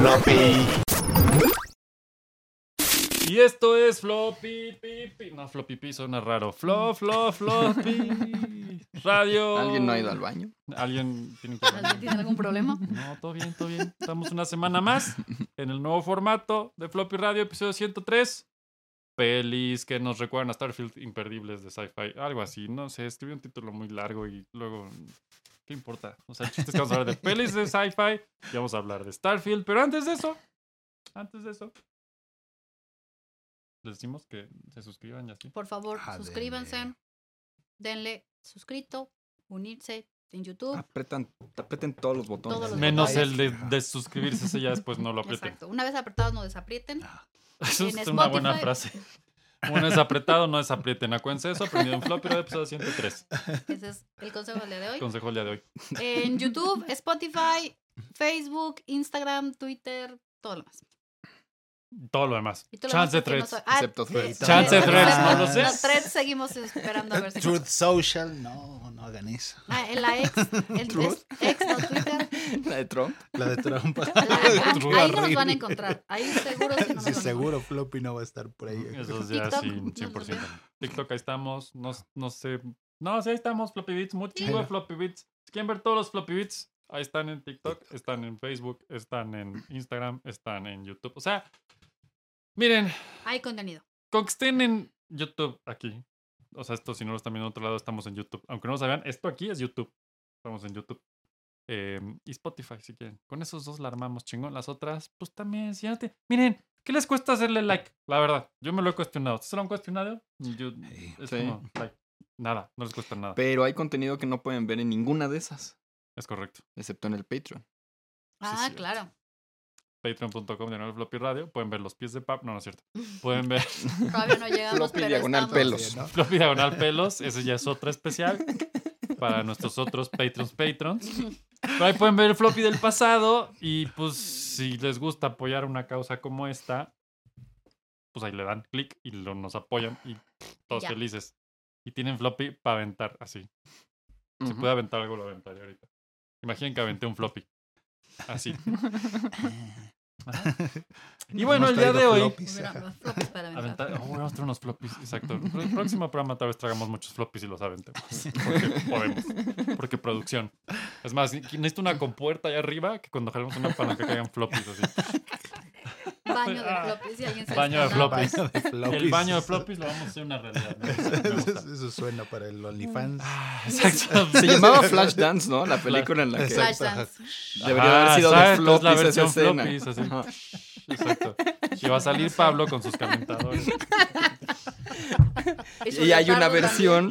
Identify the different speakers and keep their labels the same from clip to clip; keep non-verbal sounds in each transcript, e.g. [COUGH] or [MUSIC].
Speaker 1: floppy.
Speaker 2: Y esto es Floppy Pipi. No, Floppy Pi suena raro. Flo, Flo, Floppy. Radio.
Speaker 3: ¿Alguien no ha ido al baño?
Speaker 2: ¿Alguien tiene que ir al
Speaker 4: ¿Alguien
Speaker 2: baño?
Speaker 4: tiene algún problema?
Speaker 2: No, todo bien, todo bien. Estamos una semana más en el nuevo formato de Floppy Radio, episodio 103. Pelis que nos recuerdan a Starfield imperdibles de sci-fi. Algo así, no sé, escribí un título muy largo y luego. ¿Qué importa? O sea, el chiste es que vamos a hablar de pelis de sci-fi y vamos a hablar de Starfield. Pero antes de eso, antes de eso, les decimos que se suscriban y así.
Speaker 4: Por favor,
Speaker 1: Ah,
Speaker 4: suscríbanse.
Speaker 1: denle.
Speaker 4: Denle suscrito, unirse en YouTube.
Speaker 3: Apretan, aprieten todos los botones.
Speaker 4: Todos los
Speaker 2: Menos
Speaker 4: botones.
Speaker 2: el de, de suscribirse, ese ya después no lo aprieten.
Speaker 4: Exacto. Una vez apretados, no desaprieten.
Speaker 2: Eso
Speaker 4: En
Speaker 2: es una buena frase. [LAUGHS] Uno es apretado, no desaprieten. Acuérdense eso, aprendido en Floppy Radio, episodio 103.
Speaker 4: Ese es el consejo del día de hoy.
Speaker 2: Consejo el día de hoy.
Speaker 4: En YouTube, Spotify, Facebook, Instagram, Twitter, todo lo más.
Speaker 2: Todo lo demás.
Speaker 4: Y todo lo
Speaker 2: Chance
Speaker 4: demás porque no
Speaker 2: threads.
Speaker 4: soy- Ah,
Speaker 3: Excepto Threads.
Speaker 2: Chance
Speaker 4: eh,
Speaker 2: threads,
Speaker 4: excepto-
Speaker 2: no lo sé.
Speaker 4: Los threads seguimos esperando a ver si.
Speaker 1: Truth Social, no, no hagan eso.
Speaker 4: Ah, en la ex, el
Speaker 3: Truth.
Speaker 4: ex, no Twitter. [LAUGHS]
Speaker 3: La de Trump.
Speaker 1: La de Trump.
Speaker 4: la- [LAUGHS] ahí no nos van a encontrar. Ahí seguro sí no nos
Speaker 1: Sí,
Speaker 4: van a encontrar.
Speaker 1: seguro Floppy no va a estar por ahí.
Speaker 2: Eso ya
Speaker 4: TikTok,
Speaker 2: sí,
Speaker 4: no lo
Speaker 2: 100%.
Speaker 4: sé.
Speaker 2: TikTok, ahí estamos. No, no sé. No, sí, ahí estamos. Floppy Bits. Muy chingo de
Speaker 1: Sí.
Speaker 2: Floppy Bits. Si quieren ver todos los Floppy Bits, ahí están en TikTok, están en Facebook, están en Instagram, están en YouTube. O sea, miren,
Speaker 4: Hay contenido.
Speaker 2: con que estén en YouTube aquí. O sea, esto si no lo están viendo en otro lado, estamos en YouTube. Aunque no lo sabían, esto aquí es YouTube. Estamos en YouTube. Eh, y Spotify, si quieren. Con esos dos la armamos chingón. Las otras, pues también, si ya te... Miren, ¿qué les cuesta hacerle like? La verdad, yo me lo he cuestionado. ¿Ustedes se lo han cuestionado? Yo,
Speaker 1: Sí.
Speaker 2: es
Speaker 3: Sí.
Speaker 2: como, like, nada, no les cuesta nada.
Speaker 3: Pero hay contenido que no pueden ver en ninguna de esas,
Speaker 2: es correcto.
Speaker 3: excepto en el Patreon.
Speaker 4: Ah, claro.
Speaker 2: Patreon.com de nuevo Floppy Radio. Pueden ver los pies de Pap. No, no es cierto. [LAUGHS] Pueden ver
Speaker 4: Todavía no llegamos,
Speaker 3: Floppy diagonal
Speaker 4: estamos.
Speaker 3: pelos.
Speaker 1: ¿no?
Speaker 2: Floppy Diagonal Pelos. [LAUGHS] Ese ya es otro especial para nuestros otros Patrons Patrons. [LAUGHS] Pero ahí pueden ver el floppy del pasado y pues si les gusta apoyar una causa como esta, pues ahí le dan clic y lo, nos apoyan y todos
Speaker 4: Ya.
Speaker 2: felices. Y tienen floppy para aventar así. Si puede aventar algo, lo aventaría ahorita. Imaginen que aventé un floppy. Así. [LAUGHS] Ajá. [LAUGHS] Y bueno, el día de hoy... [LAUGHS]
Speaker 4: Aventar,
Speaker 2: oh, vamos a traer unos floppies, exacto. El próximo programa tal vez traigamos muchos floppies y los aventemos. Porque podemos. Porque producción. Es más, necesito una compuerta allá arriba que cuando jalemos una palanca caigan floppies así.
Speaker 4: Baño de floppies. Si alguien se
Speaker 2: Baño de floppies.
Speaker 1: Baño de floppies.
Speaker 2: El baño de floppies lo vamos a hacer una realidad.
Speaker 1: Eso, eso suena para el OnlyFans.
Speaker 2: Ah, Exacto. [LAUGHS]
Speaker 3: Se llamaba Flashdance, ¿no? La película en la que.
Speaker 4: Flashdance.
Speaker 3: debería haber sido de floppies
Speaker 2: la
Speaker 3: esa
Speaker 2: versión
Speaker 3: escena.
Speaker 2: floppies, así.
Speaker 3: Ajá. [LAUGHS]
Speaker 2: Exacto. Y va a salir Pablo con sus calentadores. [LAUGHS]
Speaker 3: Y hay una versión,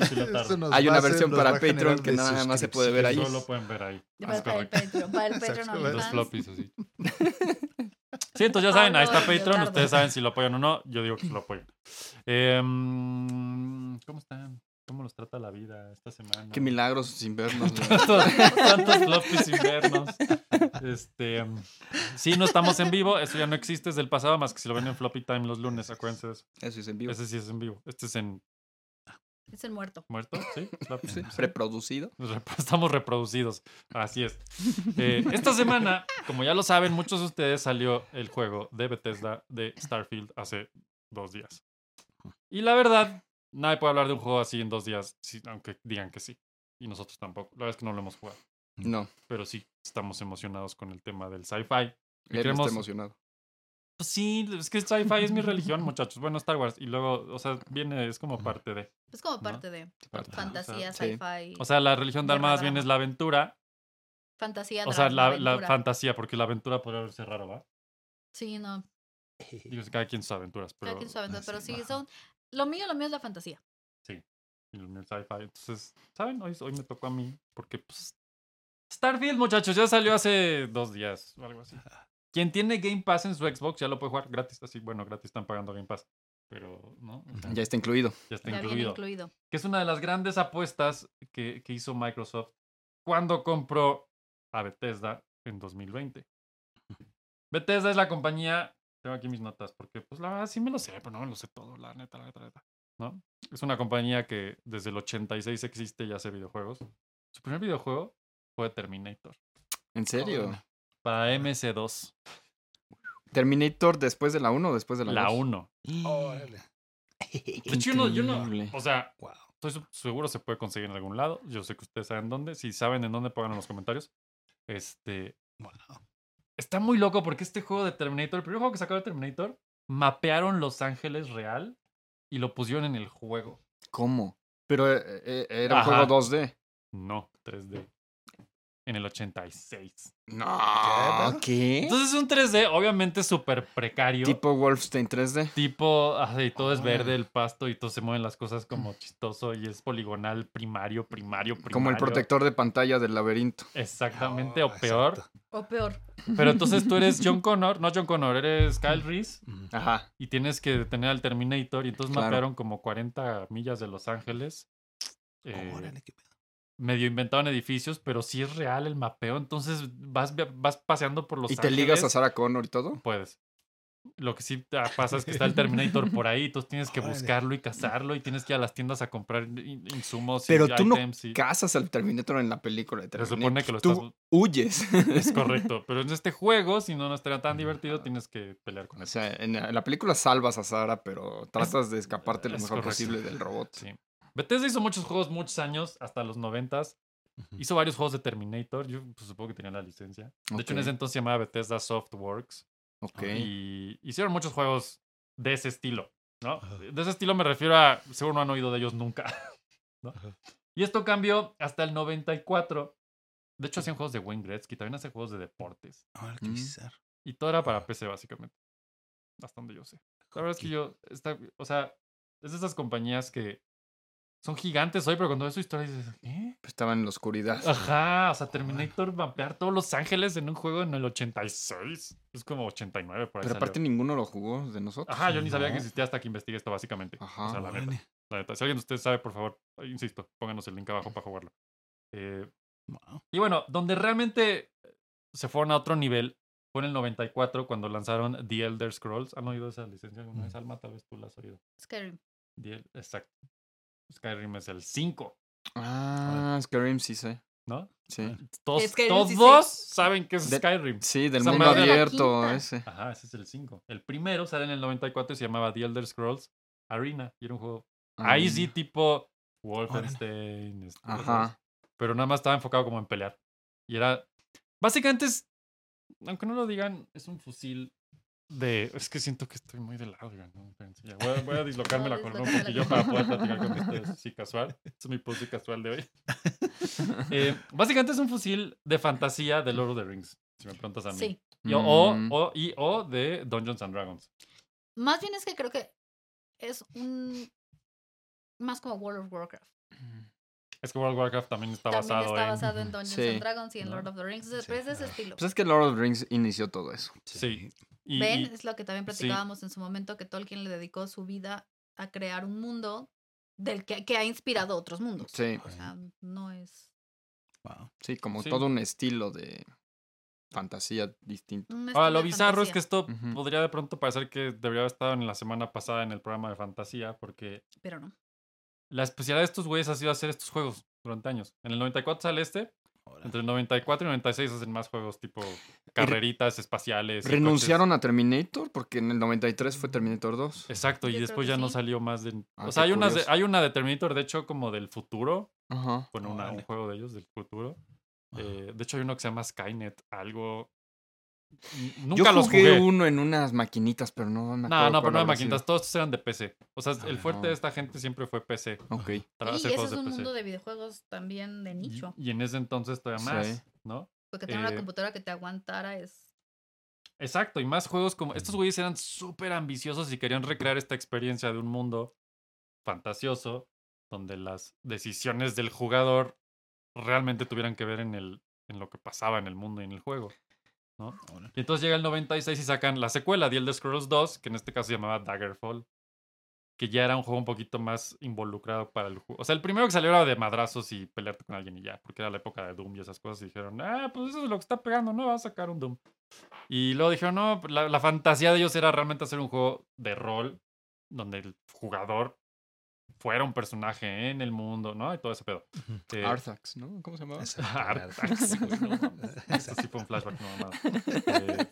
Speaker 2: lo
Speaker 3: hay una versión para Patreon que nada más se puede ver ahí.
Speaker 2: Solo pueden ver ahí.
Speaker 4: Para el. Patreon. Para el Patreon
Speaker 1: Exacto.
Speaker 2: Los
Speaker 4: OnlyFans.
Speaker 2: floppies así. [LAUGHS] Sí, entonces ya saben, ahí está Patreon. Ustedes saben si lo apoyan o no. Yo digo que lo apoyan. Em, ¿Cómo están? ¿Cómo los trata la vida esta semana?
Speaker 3: Qué milagros sin vernos. [LAUGHS]
Speaker 2: Tantos, tantos floppies invernos. Este, em, sí, no estamos en vivo. Eso ya no existe, es del pasado, más que si lo ven en Floppy Time los lunes. Acuérdense de eso.
Speaker 3: Eso es en vivo.
Speaker 2: Ese sí es en vivo. Este es en
Speaker 4: Es el muerto.
Speaker 2: muerto, ¿sí? Floppy.
Speaker 3: Sí, Reproducido.
Speaker 2: Nos rep- Estamos reproducidos. Así es. Eh, esta semana, como ya lo saben, muchos de ustedes salió el juego de Bethesda de Starfield hace dos días. Y la verdad, nadie puede hablar de un juego así en dos días, si- aunque digan que sí. Y nosotros tampoco. La verdad es que no lo hemos jugado.
Speaker 3: No,
Speaker 2: Pero sí, estamos emocionados con el tema del sci-fi. Y
Speaker 3: él está
Speaker 2: queremos-
Speaker 3: emocionado.
Speaker 2: Pues sí, es que sci-fi es mi religión, muchachos. Bueno, Star Wars. Y luego, o sea, viene, es como parte de.
Speaker 4: Es como parte de
Speaker 3: Parte.
Speaker 4: fantasía,
Speaker 3: sí.
Speaker 4: sci-fi.
Speaker 2: O sea, la religión de
Speaker 4: Guerra,
Speaker 2: más bien es la aventura.
Speaker 4: fantasía.
Speaker 2: O sea,
Speaker 4: drama,
Speaker 2: la, la fantasía, porque la aventura podría verse raro, ¿va?
Speaker 4: Sí, no.
Speaker 2: Digo, cada quien sus aventuras, pero.
Speaker 4: Cada quien su aventura, pero
Speaker 1: sí,
Speaker 4: son. Lo mío, lo mío es la fantasía.
Speaker 2: y lo mío es sci-fi. Entonces, ¿saben? Hoy, hoy me tocó a mí, porque pues. Starfield, muchachos, ya salió hace dos días o algo así. [LAUGHS] Quien tiene Game Pass en su Xbox ya lo puede jugar gratis. Así, bueno, gratis están pagando Game Pass. Pero, ¿no? O sea,
Speaker 3: Ya está incluido.
Speaker 2: ya está
Speaker 4: ya
Speaker 2: incluido.
Speaker 4: incluido.
Speaker 2: Que es una de las grandes apuestas que, que hizo Microsoft cuando compró a Bethesda en 2020. Bethesda es la compañía. Tengo aquí mis notas, porque pues la verdad sí me lo sé, pero no me lo sé todo, la neta, la neta, la neta. ¿No? Es una compañía que desde el 86 existe y hace videojuegos. Su primer videojuego fue Terminator.
Speaker 3: ¿En serio?
Speaker 2: Para MS2.
Speaker 3: ¿Terminator después de la 1 o después de la 2?
Speaker 2: La 1.
Speaker 1: Órale. [GASPS]
Speaker 2: De hecho, yo no, yo no-
Speaker 3: Increíble.
Speaker 2: O sea,
Speaker 1: Wow.
Speaker 2: estoy seguro se puede conseguir en algún lado. Yo sé que ustedes saben dónde. Si saben en dónde, pongan en los comentarios. Este.
Speaker 1: Wow.
Speaker 2: Está muy loco porque este juego de Terminator, el primer juego que sacó de Terminator, mapearon Los Ángeles real y lo pusieron en el juego.
Speaker 3: ¿Cómo? Pero eh, eh, era un
Speaker 2: Ajá.
Speaker 3: juego 2D.
Speaker 2: No, 3D. En el 86.
Speaker 3: No? ¿qué?
Speaker 2: Entonces es un 3D, obviamente súper precario.
Speaker 3: Tipo Wolfenstein 3D.
Speaker 2: Tipo, ah, y todo es verde el pasto y todo se mueven las cosas como chistoso y es poligonal primario, primario, primario.
Speaker 3: Como el protector de pantalla del laberinto.
Speaker 2: Exactamente,
Speaker 1: Oh,
Speaker 2: o peor.
Speaker 1: exacto.
Speaker 4: O peor.
Speaker 2: Pero entonces tú eres [LAUGHS] John Connor, no John Connor, eres Kyle Reese.
Speaker 3: Ajá.
Speaker 2: y tienes que detener al Terminator y entonces
Speaker 3: Claro.
Speaker 2: mapearon como 40 millas de Los Ángeles. Eh. Medio inventaron edificios, pero sí es real el mapeo. Entonces vas, vas paseando por Los
Speaker 3: ¿Y te ligas a Sarah Connor y todo?
Speaker 2: Puedes. Lo que sí [LAUGHS] pasa es que está el Terminator por ahí, tú tienes que buscarlo y cazarlo y tienes que ir a las tiendas a comprar in- insumos
Speaker 3: Pero
Speaker 2: y
Speaker 3: tú no
Speaker 2: items y-
Speaker 3: Cazas al Terminator en la película de
Speaker 2: Se
Speaker 3: Terminator.
Speaker 2: supone que lo
Speaker 3: Tú
Speaker 2: estás...
Speaker 3: huyes.
Speaker 2: Es correcto, [LAUGHS] pero en este juego, si no, no estaría tan divertido, tienes que pelear con
Speaker 3: O
Speaker 2: eso.
Speaker 3: sea, en la, película salvas a Sarah, pero tratas de escaparte lo mejor
Speaker 2: correcto.
Speaker 3: posible del robot.
Speaker 2: Sí. Bethesda hizo muchos juegos muchos años, hasta los noventas.
Speaker 1: Ujú.
Speaker 2: Hizo varios juegos de Terminator, yo pues, supongo que tenían la licencia. De hecho, en ese entonces se llamaba Bethesda Softworks.
Speaker 3: Ok.
Speaker 2: Y hicieron muchos juegos de ese estilo. De ese estilo me refiero a, seguro no han oído de ellos nunca. [LAUGHS] Y esto cambió hasta el 94. De hecho, hacían juegos de Wayne Gretzky, también hacen juegos de deportes.
Speaker 1: Órale, qué bizarro.
Speaker 2: Y todo era para PC, básicamente. Hasta donde yo sé. La verdad es que yo, está, o sea, es de esas compañías que son gigantes hoy, pero cuando ves su historia dices, ¿qué?
Speaker 3: Estaba en la oscuridad.
Speaker 2: Ajá, o sea, Terminator mapear todos Los Ángeles en un juego en el 86. Es como 89 por ahí.
Speaker 3: Pero
Speaker 2: salió.
Speaker 3: aparte ninguno lo jugó de nosotros.
Speaker 2: Ajá, yo ni sabía que existía hasta que investigué esto, básicamente.
Speaker 3: Ajá,
Speaker 2: o sea, la neta, la neta. Si alguien de ustedes sabe, por favor, insisto, pónganos el link abajo para jugarlo. Eh,
Speaker 1: Wow.
Speaker 2: y bueno, donde realmente se fueron a otro nivel fue en el 94 cuando lanzaron The Elder Scrolls. ¿Han oído esa licencia alguna vez,
Speaker 1: Mm.
Speaker 2: Alma? Tal vez tú la has oído.
Speaker 4: Skyrim.
Speaker 2: Exacto. Skyrim es el 5,
Speaker 3: Ah, Skyrim sí sé.
Speaker 2: ¿no?
Speaker 3: Sí.
Speaker 2: Todos,
Speaker 4: Skyrim sí sé.
Speaker 2: todos saben que es
Speaker 3: De-
Speaker 2: Skyrim.
Speaker 3: Sí, del
Speaker 2: Esa
Speaker 3: mundo
Speaker 2: madre-
Speaker 3: abierto
Speaker 4: La quinta.
Speaker 3: ese.
Speaker 2: Ajá, ese es el 5. El primero sale en el 94 y se llamaba The Elder Scrolls Arena. Y era un juego Ahí
Speaker 3: Ah,
Speaker 2: sí, tipo Wolfenstein. este, sabes,
Speaker 3: Ajá.
Speaker 2: Pero nada más estaba enfocado como en pelear. Y era. Básicamente es. Aunque no lo digan, es un fusil de. Es que siento que estoy muy de lado. no, ya. Voy, a, voy a [LAUGHS] dislocarme
Speaker 4: No,
Speaker 2: la columna un poquillo para poder platicar con ustedes [LAUGHS] así casual. Es mi post casual de hoy. [LAUGHS] Eh, básicamente es un fusil de fantasía de Lord of the Rings. Si me preguntas a mí.
Speaker 4: Sí.
Speaker 2: Y, o, o,
Speaker 3: Mm.
Speaker 2: o- y, o de Dungeons and Dragons.
Speaker 4: Más bien es que creo que es un. Más como World of Warcraft.
Speaker 2: Es que World of Warcraft también está
Speaker 4: También
Speaker 2: basado
Speaker 4: está
Speaker 2: en.
Speaker 4: basado en Dungeons
Speaker 3: Sí.
Speaker 4: and Dragons y en. Lord of the Rings. Es,
Speaker 1: Sí,
Speaker 4: es de ese
Speaker 1: claro.
Speaker 4: estilo.
Speaker 3: Pues es que Lord of the Rings inició todo eso.
Speaker 2: Sí. Y-
Speaker 4: Ven,
Speaker 2: y-
Speaker 4: es lo que también
Speaker 2: sí.
Speaker 4: platicábamos en su momento, que Tolkien le dedicó su vida a crear un mundo del que, que ha inspirado otros mundos.
Speaker 3: Sí,
Speaker 4: O sea, no es
Speaker 1: Wow.
Speaker 3: sí, como
Speaker 2: Sí.
Speaker 3: todo un estilo de fantasía distinto.
Speaker 2: Ahora, lo bizarro es que esto podría de pronto parecer que debería haber estado en la semana pasada en el programa de fantasía, porque
Speaker 4: Pero no.
Speaker 2: La especialidad de estos güeyes ha sido hacer estos juegos durante años. En el 94 sale este, entre el 94 y 96 hacen más juegos tipo carreritas espaciales.
Speaker 3: ¿Renunciaron a Terminator? Porque en el 93 fue Terminator 2.
Speaker 2: Exacto, y
Speaker 4: Yo
Speaker 2: después ya no salió más de...
Speaker 3: Ah,
Speaker 2: o sea, hay, unas de-
Speaker 3: curioso.
Speaker 2: hay una de Terminator, de hecho, como del futuro.
Speaker 3: Ajá.
Speaker 2: Bueno, una- un juego de ellos del futuro. Eh, de hecho, hay uno que se llama Skynet, algo... N-
Speaker 3: Yo
Speaker 2: Nunca los
Speaker 3: jugué
Speaker 2: jugué.
Speaker 3: uno en unas maquinitas, pero no me
Speaker 2: No,
Speaker 3: acuerdo
Speaker 2: no, pero
Speaker 3: cuál
Speaker 2: no de maquinitas,
Speaker 3: sido.
Speaker 2: todos estos eran de PC. O sea, el fuerte
Speaker 3: Ajá.
Speaker 2: de esta gente siempre fue PC.
Speaker 3: Ok.
Speaker 4: Y ese es un mundo de videojuegos también de nicho.
Speaker 2: Y, en ese entonces todavía
Speaker 3: Sí.
Speaker 2: más, ¿no?
Speaker 4: Porque tener
Speaker 2: eh,
Speaker 4: una computadora que te aguantara es.
Speaker 2: Exacto, y más juegos como... Estos güeyes eran súper ambiciosos y querían recrear esta experiencia de un mundo fantasioso donde las decisiones del jugador realmente tuvieran que ver en, el, en lo que pasaba en el mundo y en el juego. Y entonces llega el 96 y sacan la secuela, The Elder Scrolls 2, que en este caso se llamaba Daggerfall, que ya era un juego un poquito más involucrado para el juego. O sea, el primero que salió era de madrazos y pelearte con alguien y ya, porque era la época de Doom y esas cosas, y dijeron, ah, pues eso es lo que está pegando, no, va a sacar un Doom. Y luego dijeron, no, la, la fantasía de ellos era realmente hacer un juego de rol, donde el jugador fuera un personaje en el mundo, ¿no? Y todo ese pedo. Eh,
Speaker 3: Arthax, ¿no? ¿Cómo se llamaba?
Speaker 2: Güey, no mames. Eso sí fue un flashback, no. Eh,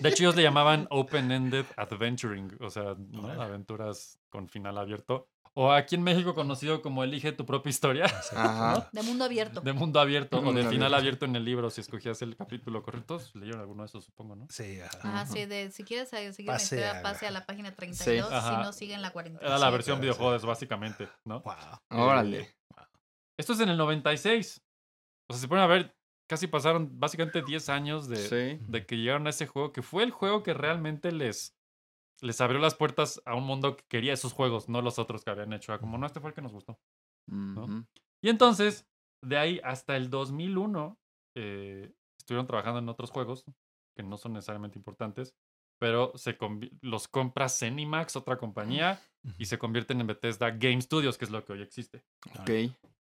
Speaker 2: De hecho, ellos le llamaban Open-Ended Adventuring, o sea, ¿no? Aventuras con final abierto. O aquí en México conocido como Elige tu propia historia,
Speaker 3: Ajá.
Speaker 4: De mundo abierto.
Speaker 2: de mundo abierto, o de final
Speaker 3: abierto.
Speaker 2: en el libro, si escogías el capítulo correcto. Leyeron alguno de esos, supongo, ¿no?
Speaker 1: Sí, ajá.
Speaker 4: Ah, sí, de si quieres eh, seguir la
Speaker 1: Pase
Speaker 4: historia,
Speaker 1: a-
Speaker 4: pase a la página 32, si
Speaker 2: Ajá.
Speaker 4: no siguen la 47.
Speaker 2: Era la versión
Speaker 1: sí.
Speaker 2: videojuegos, básicamente, ¿no?
Speaker 1: Wow.
Speaker 3: Órale.
Speaker 2: Esto es en el 96. O sea, se ponen a ver, casi pasaron básicamente 10 años de,
Speaker 3: Sí.
Speaker 2: de que llegaron a ese juego, que fue el juego que realmente les, les abrió las puertas a un mundo que quería esos juegos, no los otros que habían hecho. Era como, no, este fue el que nos gustó. Y entonces, de ahí hasta el 2001, eh, estuvieron trabajando en otros juegos que no son necesariamente importantes, pero se los compra Zenimax, otra compañía, y se convierten en Bethesda Game Studios, que es lo que hoy existe.
Speaker 3: Ok.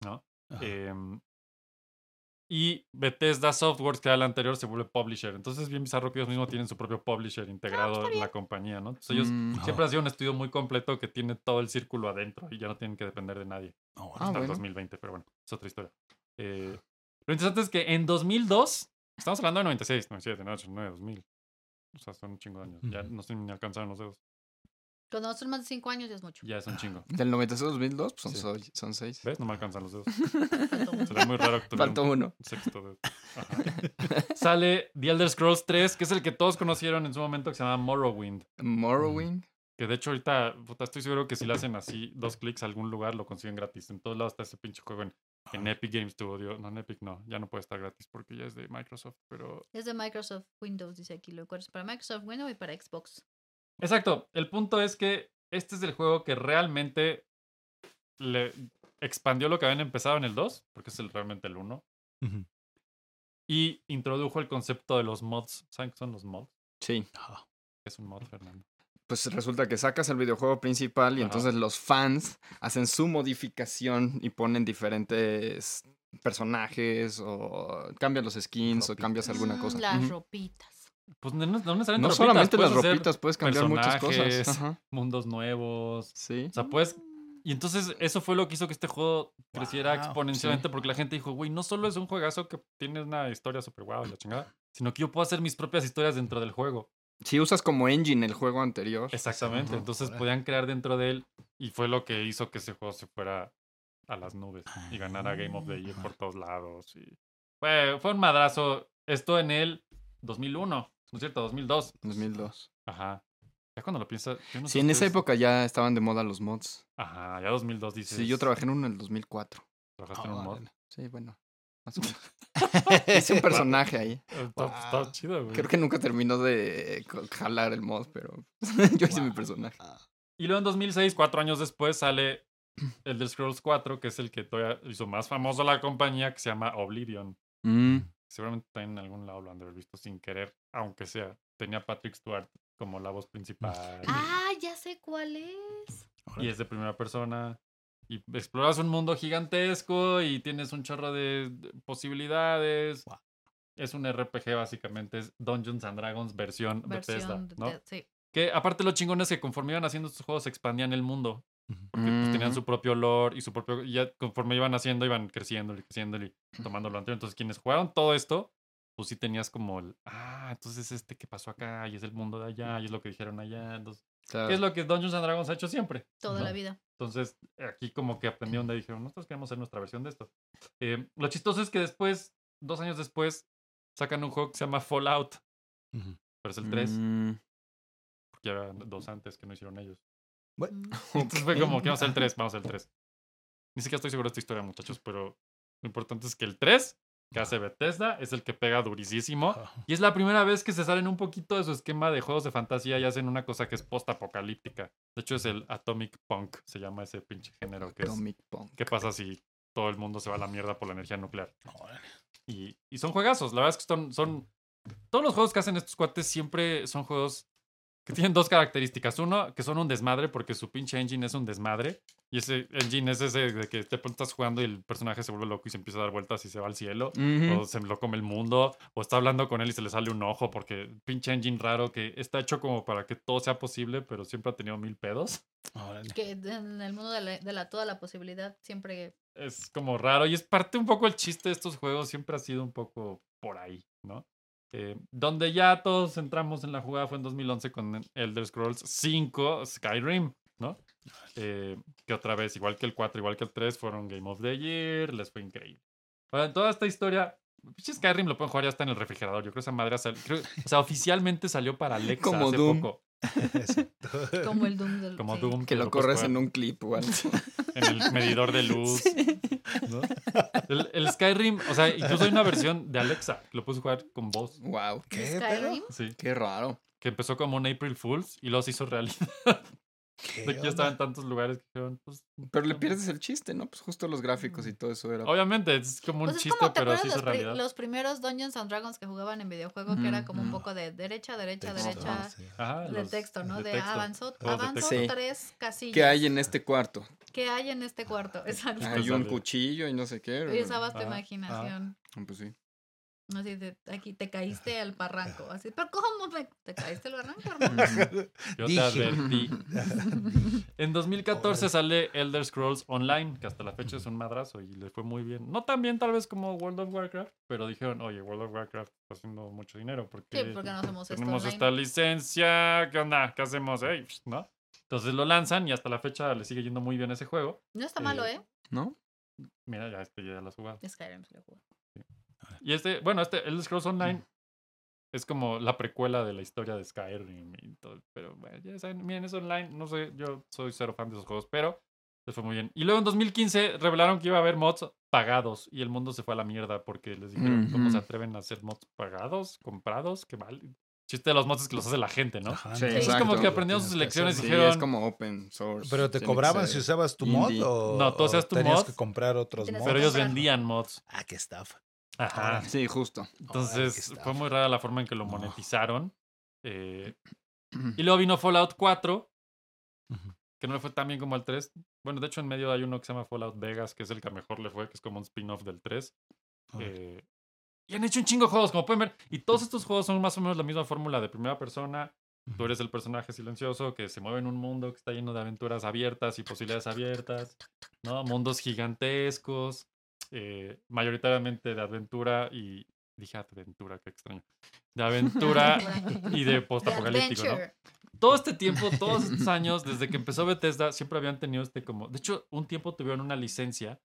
Speaker 2: ¿no? Y Bethesda Softworks, que era el anterior, se vuelve publisher. Entonces es bien bizarro que ellos mismos tienen su propio publisher integrado en la compañía, ¿no? Entonces ellos
Speaker 3: Mm,
Speaker 2: siempre han sido un estudio muy completo que tiene todo el círculo adentro y ya no tienen que depender de nadie.
Speaker 3: Ah,
Speaker 2: Hasta el
Speaker 3: bueno.
Speaker 2: 2020, pero bueno, es otra historia. Eh, lo interesante es que en 2002, estamos hablando de 96, 97, 98, 99, 2000. O sea, son un chingo de años. Ya no sé ni alcanzaron los dedos.
Speaker 4: Cuando son más de 5 años ya es mucho.
Speaker 2: Ya es un chingo. [LAUGHS]
Speaker 3: Del 96 al 2002, pues son,
Speaker 2: Sí.
Speaker 3: soy- son seis.
Speaker 2: ¿Ves? No me alcanzan los dedos.
Speaker 4: Faltó uno.
Speaker 2: Sería muy raro que tuviera
Speaker 3: Faltó
Speaker 2: un-
Speaker 3: uno.
Speaker 2: Un sexto dedo. Ajá. Sale The Elder Scrolls 3, que es el que todos conocieron en su momento, que se llama Morrowind.
Speaker 3: Morrowind.
Speaker 2: Que de hecho ahorita, puta, estoy seguro que si le hacen así dos clics a algún lugar, lo consiguen gratis. En todos lados está ese pinche juego en, en Epic Games Studio. No, en Epic no, ya no puede estar gratis porque ya es de Microsoft, pero...
Speaker 4: Es de Microsoft Windows, dice aquí. Lo encuentras para Microsoft Windows y para Xbox.
Speaker 2: Exacto, el punto es que este es el juego que realmente le expandió lo que habían empezado en el 2, porque es el, realmente el 1,
Speaker 1: Ujú.
Speaker 2: y introdujo el concepto de los mods. ¿Saben qué son los mods?
Speaker 3: Sí.
Speaker 1: Ajá.
Speaker 2: ¿Qué es un mod, Fernando?
Speaker 3: Pues resulta que sacas el videojuego principal y
Speaker 2: Ajá.
Speaker 3: entonces los fans hacen su modificación y ponen diferentes personajes o cambian los skins o cambias alguna
Speaker 4: Mm,
Speaker 3: cosa.
Speaker 4: Las ropitas.
Speaker 2: Pues no, no necesariamente
Speaker 3: No
Speaker 2: ropitas,
Speaker 3: solamente las ropitas, puedes cambiar muchas cosas. Ajá.
Speaker 2: Mundos nuevos.
Speaker 3: Sí.
Speaker 2: O sea, puedes... Y entonces eso fue lo que hizo que este juego creciera
Speaker 1: Wow,
Speaker 2: exponencialmente porque la gente dijo, güey, no solo es un juegazo que tiene una historia súper guau y la chingada, sino que yo puedo hacer mis propias historias dentro del juego.
Speaker 3: Si usas como engine el juego anterior.
Speaker 2: Exactamente.
Speaker 1: Ajá,
Speaker 2: Entonces podían crear dentro de él y fue lo que hizo que ese juego se fuera a las nubes y ganara Game of the Year
Speaker 1: Ajá.
Speaker 2: por todos lados. Y fue, fue un madrazo. Esto en el 2001, ¿no es cierto? 2002.
Speaker 3: 2002.
Speaker 2: Ajá. Ya cuando lo piensas. yo no sé
Speaker 3: Sí, en esa época ya estaban de moda los mods.
Speaker 2: Ajá, ya 2002 dices.
Speaker 3: Sí, yo trabajé en uno en el 2004.
Speaker 2: ¿Trabajaste en un mod?
Speaker 3: Sí, bueno. Más o menos. [LAUGHS] [LAUGHS] Hice un personaje ahí.
Speaker 2: Eh, Está, está
Speaker 1: Wow.
Speaker 2: chido, güey.
Speaker 3: Creo que nunca terminó de jalar el mod, pero [LAUGHS] yo hice mi
Speaker 1: Wow.
Speaker 3: personaje.
Speaker 2: Y luego en 2006, cuatro años después, sale el de Scrolls 4, que es el que todavía hizo más famoso a la compañía, que se llama Oblivion.
Speaker 3: Mm,
Speaker 2: Seguramente también en algún lado lo han de haber visto sin querer, aunque sea. Tenía Patrick Stewart como la voz principal.
Speaker 4: Ah, ya sé cuál es.
Speaker 2: y es de primera persona. Y exploras un mundo gigantesco y tienes un chorro de de posibilidades. Es un RPG básicamente, es Dungeons and Dragons versión, Bethesda,
Speaker 4: Versión de-
Speaker 2: ¿no?
Speaker 4: de- sí.
Speaker 2: Que aparte lo chingón es que conforme iban haciendo estos juegos se expandían el mundo. Porque pues, tenían
Speaker 3: Ujú.
Speaker 2: su propio lore y su propio. Y ya conforme iban haciendo, iban creciendo y creciendo y tomando lo anterior. Entonces, quienes jugaron todo esto, pues sí tenías como el. Ah, entonces este que pasó acá y es el mundo de allá y es lo que dijeron allá. Entonces,
Speaker 3: claro.
Speaker 2: ¿qué es lo que Dungeons and Dragons ha hecho siempre?
Speaker 4: Toda
Speaker 2: ¿no?
Speaker 4: la vida.
Speaker 2: Entonces, aquí como que aprendieron de dijeron, nosotros queremos hacer nuestra versión de esto. Eh, lo chistoso es que después, dos años después, sacan un juego que se llama Fallout, pero es el 3,
Speaker 3: Mm,
Speaker 2: porque eran dos antes que no hicieron ellos.
Speaker 1: Bueno,
Speaker 4: Mm. [LAUGHS]
Speaker 2: Entonces fue como que vamos al 3, vamos al 3. [LAUGHS] Ni siquiera estoy seguro de esta historia, muchachos, pero lo importante es que el 3, que hace Bethesda, es el que pega durísimo. Y es la primera vez que se salen un poquito de su esquema de juegos de fantasía y hacen una cosa que es post-apocalíptica. De hecho, es el Atomic Punk, se llama ese pinche género que es.
Speaker 3: Atomic Punk.
Speaker 2: ¿Qué pasa si todo el mundo se va a la mierda por la energía nuclear? Y, y son juegazos. La verdad es que son, son. Todos los juegos que hacen estos cuates siempre son juegos que tienen dos características. Uno, que son un desmadre porque su pinche engine es un desmadre. Y ese engine es ese de que pronto estás jugando y el personaje se vuelve loco y se empieza a dar vueltas y se va al cielo.
Speaker 3: Ujú.
Speaker 2: O se lo come el mundo. O está hablando con él y se le sale un ojo porque pinche engine raro que está hecho como para que todo sea posible, pero siempre ha tenido mil pedos.
Speaker 1: Órale.
Speaker 4: Que en el mundo de la, de la- toda la posibilidad siempre
Speaker 2: es como raro y es parte un poco el chiste de estos juegos, siempre ha sido un poco por ahí, ¿no? Eh, donde ya todos entramos en la jugada fue en 2011 con Elder Scrolls 5 Skyrim, ¿no? Eh, que otra vez, igual que el 4, igual que el 3, fueron Game of the Year, les fue increíble. Ahora, toda esta historia, Skyrim lo pueden jugar ya hasta en el refrigerador. Yo creo que esa madre, sal- creo- o sea, oficialmente salió para Alexa
Speaker 3: Como
Speaker 2: hace
Speaker 3: Doom.
Speaker 2: poco. [LAUGHS]
Speaker 5: Exacto.
Speaker 4: Como el Doom del
Speaker 2: Como
Speaker 4: sí.
Speaker 2: Doom.
Speaker 3: Que lo
Speaker 2: puedes
Speaker 3: corres en un clip o algo. [LAUGHS]
Speaker 2: en el medidor de luz. ¿no? El, el Skyrim, o sea, incluso hay una versión de Alexa que lo puedes jugar con voz.
Speaker 3: Wow,
Speaker 5: ¿Qué?
Speaker 4: Skyrim.
Speaker 2: Sí,
Speaker 3: qué raro.
Speaker 2: que empezó como un April Fools y luego se hizo realidad.
Speaker 5: ¿Qué
Speaker 2: De que ya estaba en tantos lugares que dijeron, pues.
Speaker 3: Pero le pierdes el chiste, ¿no? Pues justo los gráficos y todo eso era.
Speaker 2: Obviamente, es como un
Speaker 4: Pues es
Speaker 2: chiste,
Speaker 4: como, ¿te
Speaker 2: pero
Speaker 4: los, pri-
Speaker 2: realidad.
Speaker 4: los primeros Dungeons and Dragons que jugaban en videojuego? Que era como un
Speaker 3: Mm.
Speaker 4: poco de derecha, derecha,
Speaker 5: Texto,
Speaker 4: derecha.
Speaker 5: sí.
Speaker 2: Ajá,
Speaker 4: De
Speaker 2: los-
Speaker 4: texto, ¿no?
Speaker 2: de
Speaker 4: De,
Speaker 2: texto.
Speaker 4: avanzó, avanzó tres casillas.
Speaker 3: ¿Qué hay en este cuarto?
Speaker 4: ¿Qué hay en este cuarto? [LAUGHS] Exacto.
Speaker 3: Hay un cuchillo y no sé qué.
Speaker 4: Y usabas tu imaginación.
Speaker 3: Pues sí.
Speaker 4: Así de, aquí te caíste al barranco. Así, pero ¿cómo me, te caíste al barranco, [LAUGHS] hermano?
Speaker 2: Yo te advertí. [LAUGHS] En 2014 sale Elder Scrolls Online, que hasta la fecha es un madrazo y le fue muy bien. No tan bien tal vez como World of Warcraft, pero dijeron, oye, World of Warcraft está haciendo mucho dinero porque
Speaker 4: Sí, porque no hacemos esto
Speaker 2: tenemos
Speaker 4: online.
Speaker 2: esta licencia, ¿qué onda? ¿Qué hacemos? ¿No? Entonces lo lanzan y hasta la fecha le sigue yendo muy bien ese juego.
Speaker 4: No está malo,
Speaker 2: Eh,
Speaker 4: ¿eh?
Speaker 3: ¿No?
Speaker 2: Mira, ya este ya lo has jugado.
Speaker 4: Skyrim se lo jugó.
Speaker 2: Y este, bueno, este Elder Scrolls Online es como la precuela de la historia de Skyrim y todo. Pero bueno, ya saben, miren, es online. No sé, yo soy cero fan de esos juegos, pero les fue muy bien. Y luego en 2015 revelaron que iba a haber mods pagados y el mundo se fue a la mierda porque les dijeron, ¿cómo se atreven a hacer mods pagados, comprados? Qué mal. Chiste de los mods es que los hace la gente, ¿no?
Speaker 5: Ajá,
Speaker 3: Sí,
Speaker 5: no,
Speaker 2: es como que aprendieron sus lecciones y
Speaker 3: Sí,
Speaker 2: dijeron,
Speaker 3: es como open source.
Speaker 5: Pero te cobraban si usabas tu mod
Speaker 3: indie.
Speaker 5: o
Speaker 2: No, tú hacías tu
Speaker 5: tenías
Speaker 2: mod,
Speaker 5: que comprar otros mods.
Speaker 2: pero ellos vendían mods.
Speaker 5: Ah, qué estafa.
Speaker 2: Ajá.
Speaker 3: Sí, justo.
Speaker 2: Entonces fue muy rara la forma en que lo monetizaron. eh, [CLEARS THROAT] y luego vino Fallout 4,
Speaker 1: Ujú.
Speaker 2: que no le fue tan bien como el 3. Bueno, de hecho en medio hay uno que se llama Fallout Vegas, que es el que mejor le fue, que es como un spin-off del 3.
Speaker 1: Órale.
Speaker 2: Eh, y han hecho un chingo de juegos, como pueden ver. Y todos estos juegos son más o menos la misma fórmula de primera persona. Tú eres el personaje silencioso que se mueve en un mundo que está lleno de aventuras abiertas y posibilidades abiertas, ¿no? Mundos gigantescos, eh, mayoritariamente de aventura y... Dije aventura, qué extraño. De aventura [LAUGHS] y de postapocalíptico, ¿no? Todo este tiempo, todos estos [LAUGHS] años, desde que empezó Bethesda, siempre habían tenido este como... De hecho, un tiempo tuvieron una licencia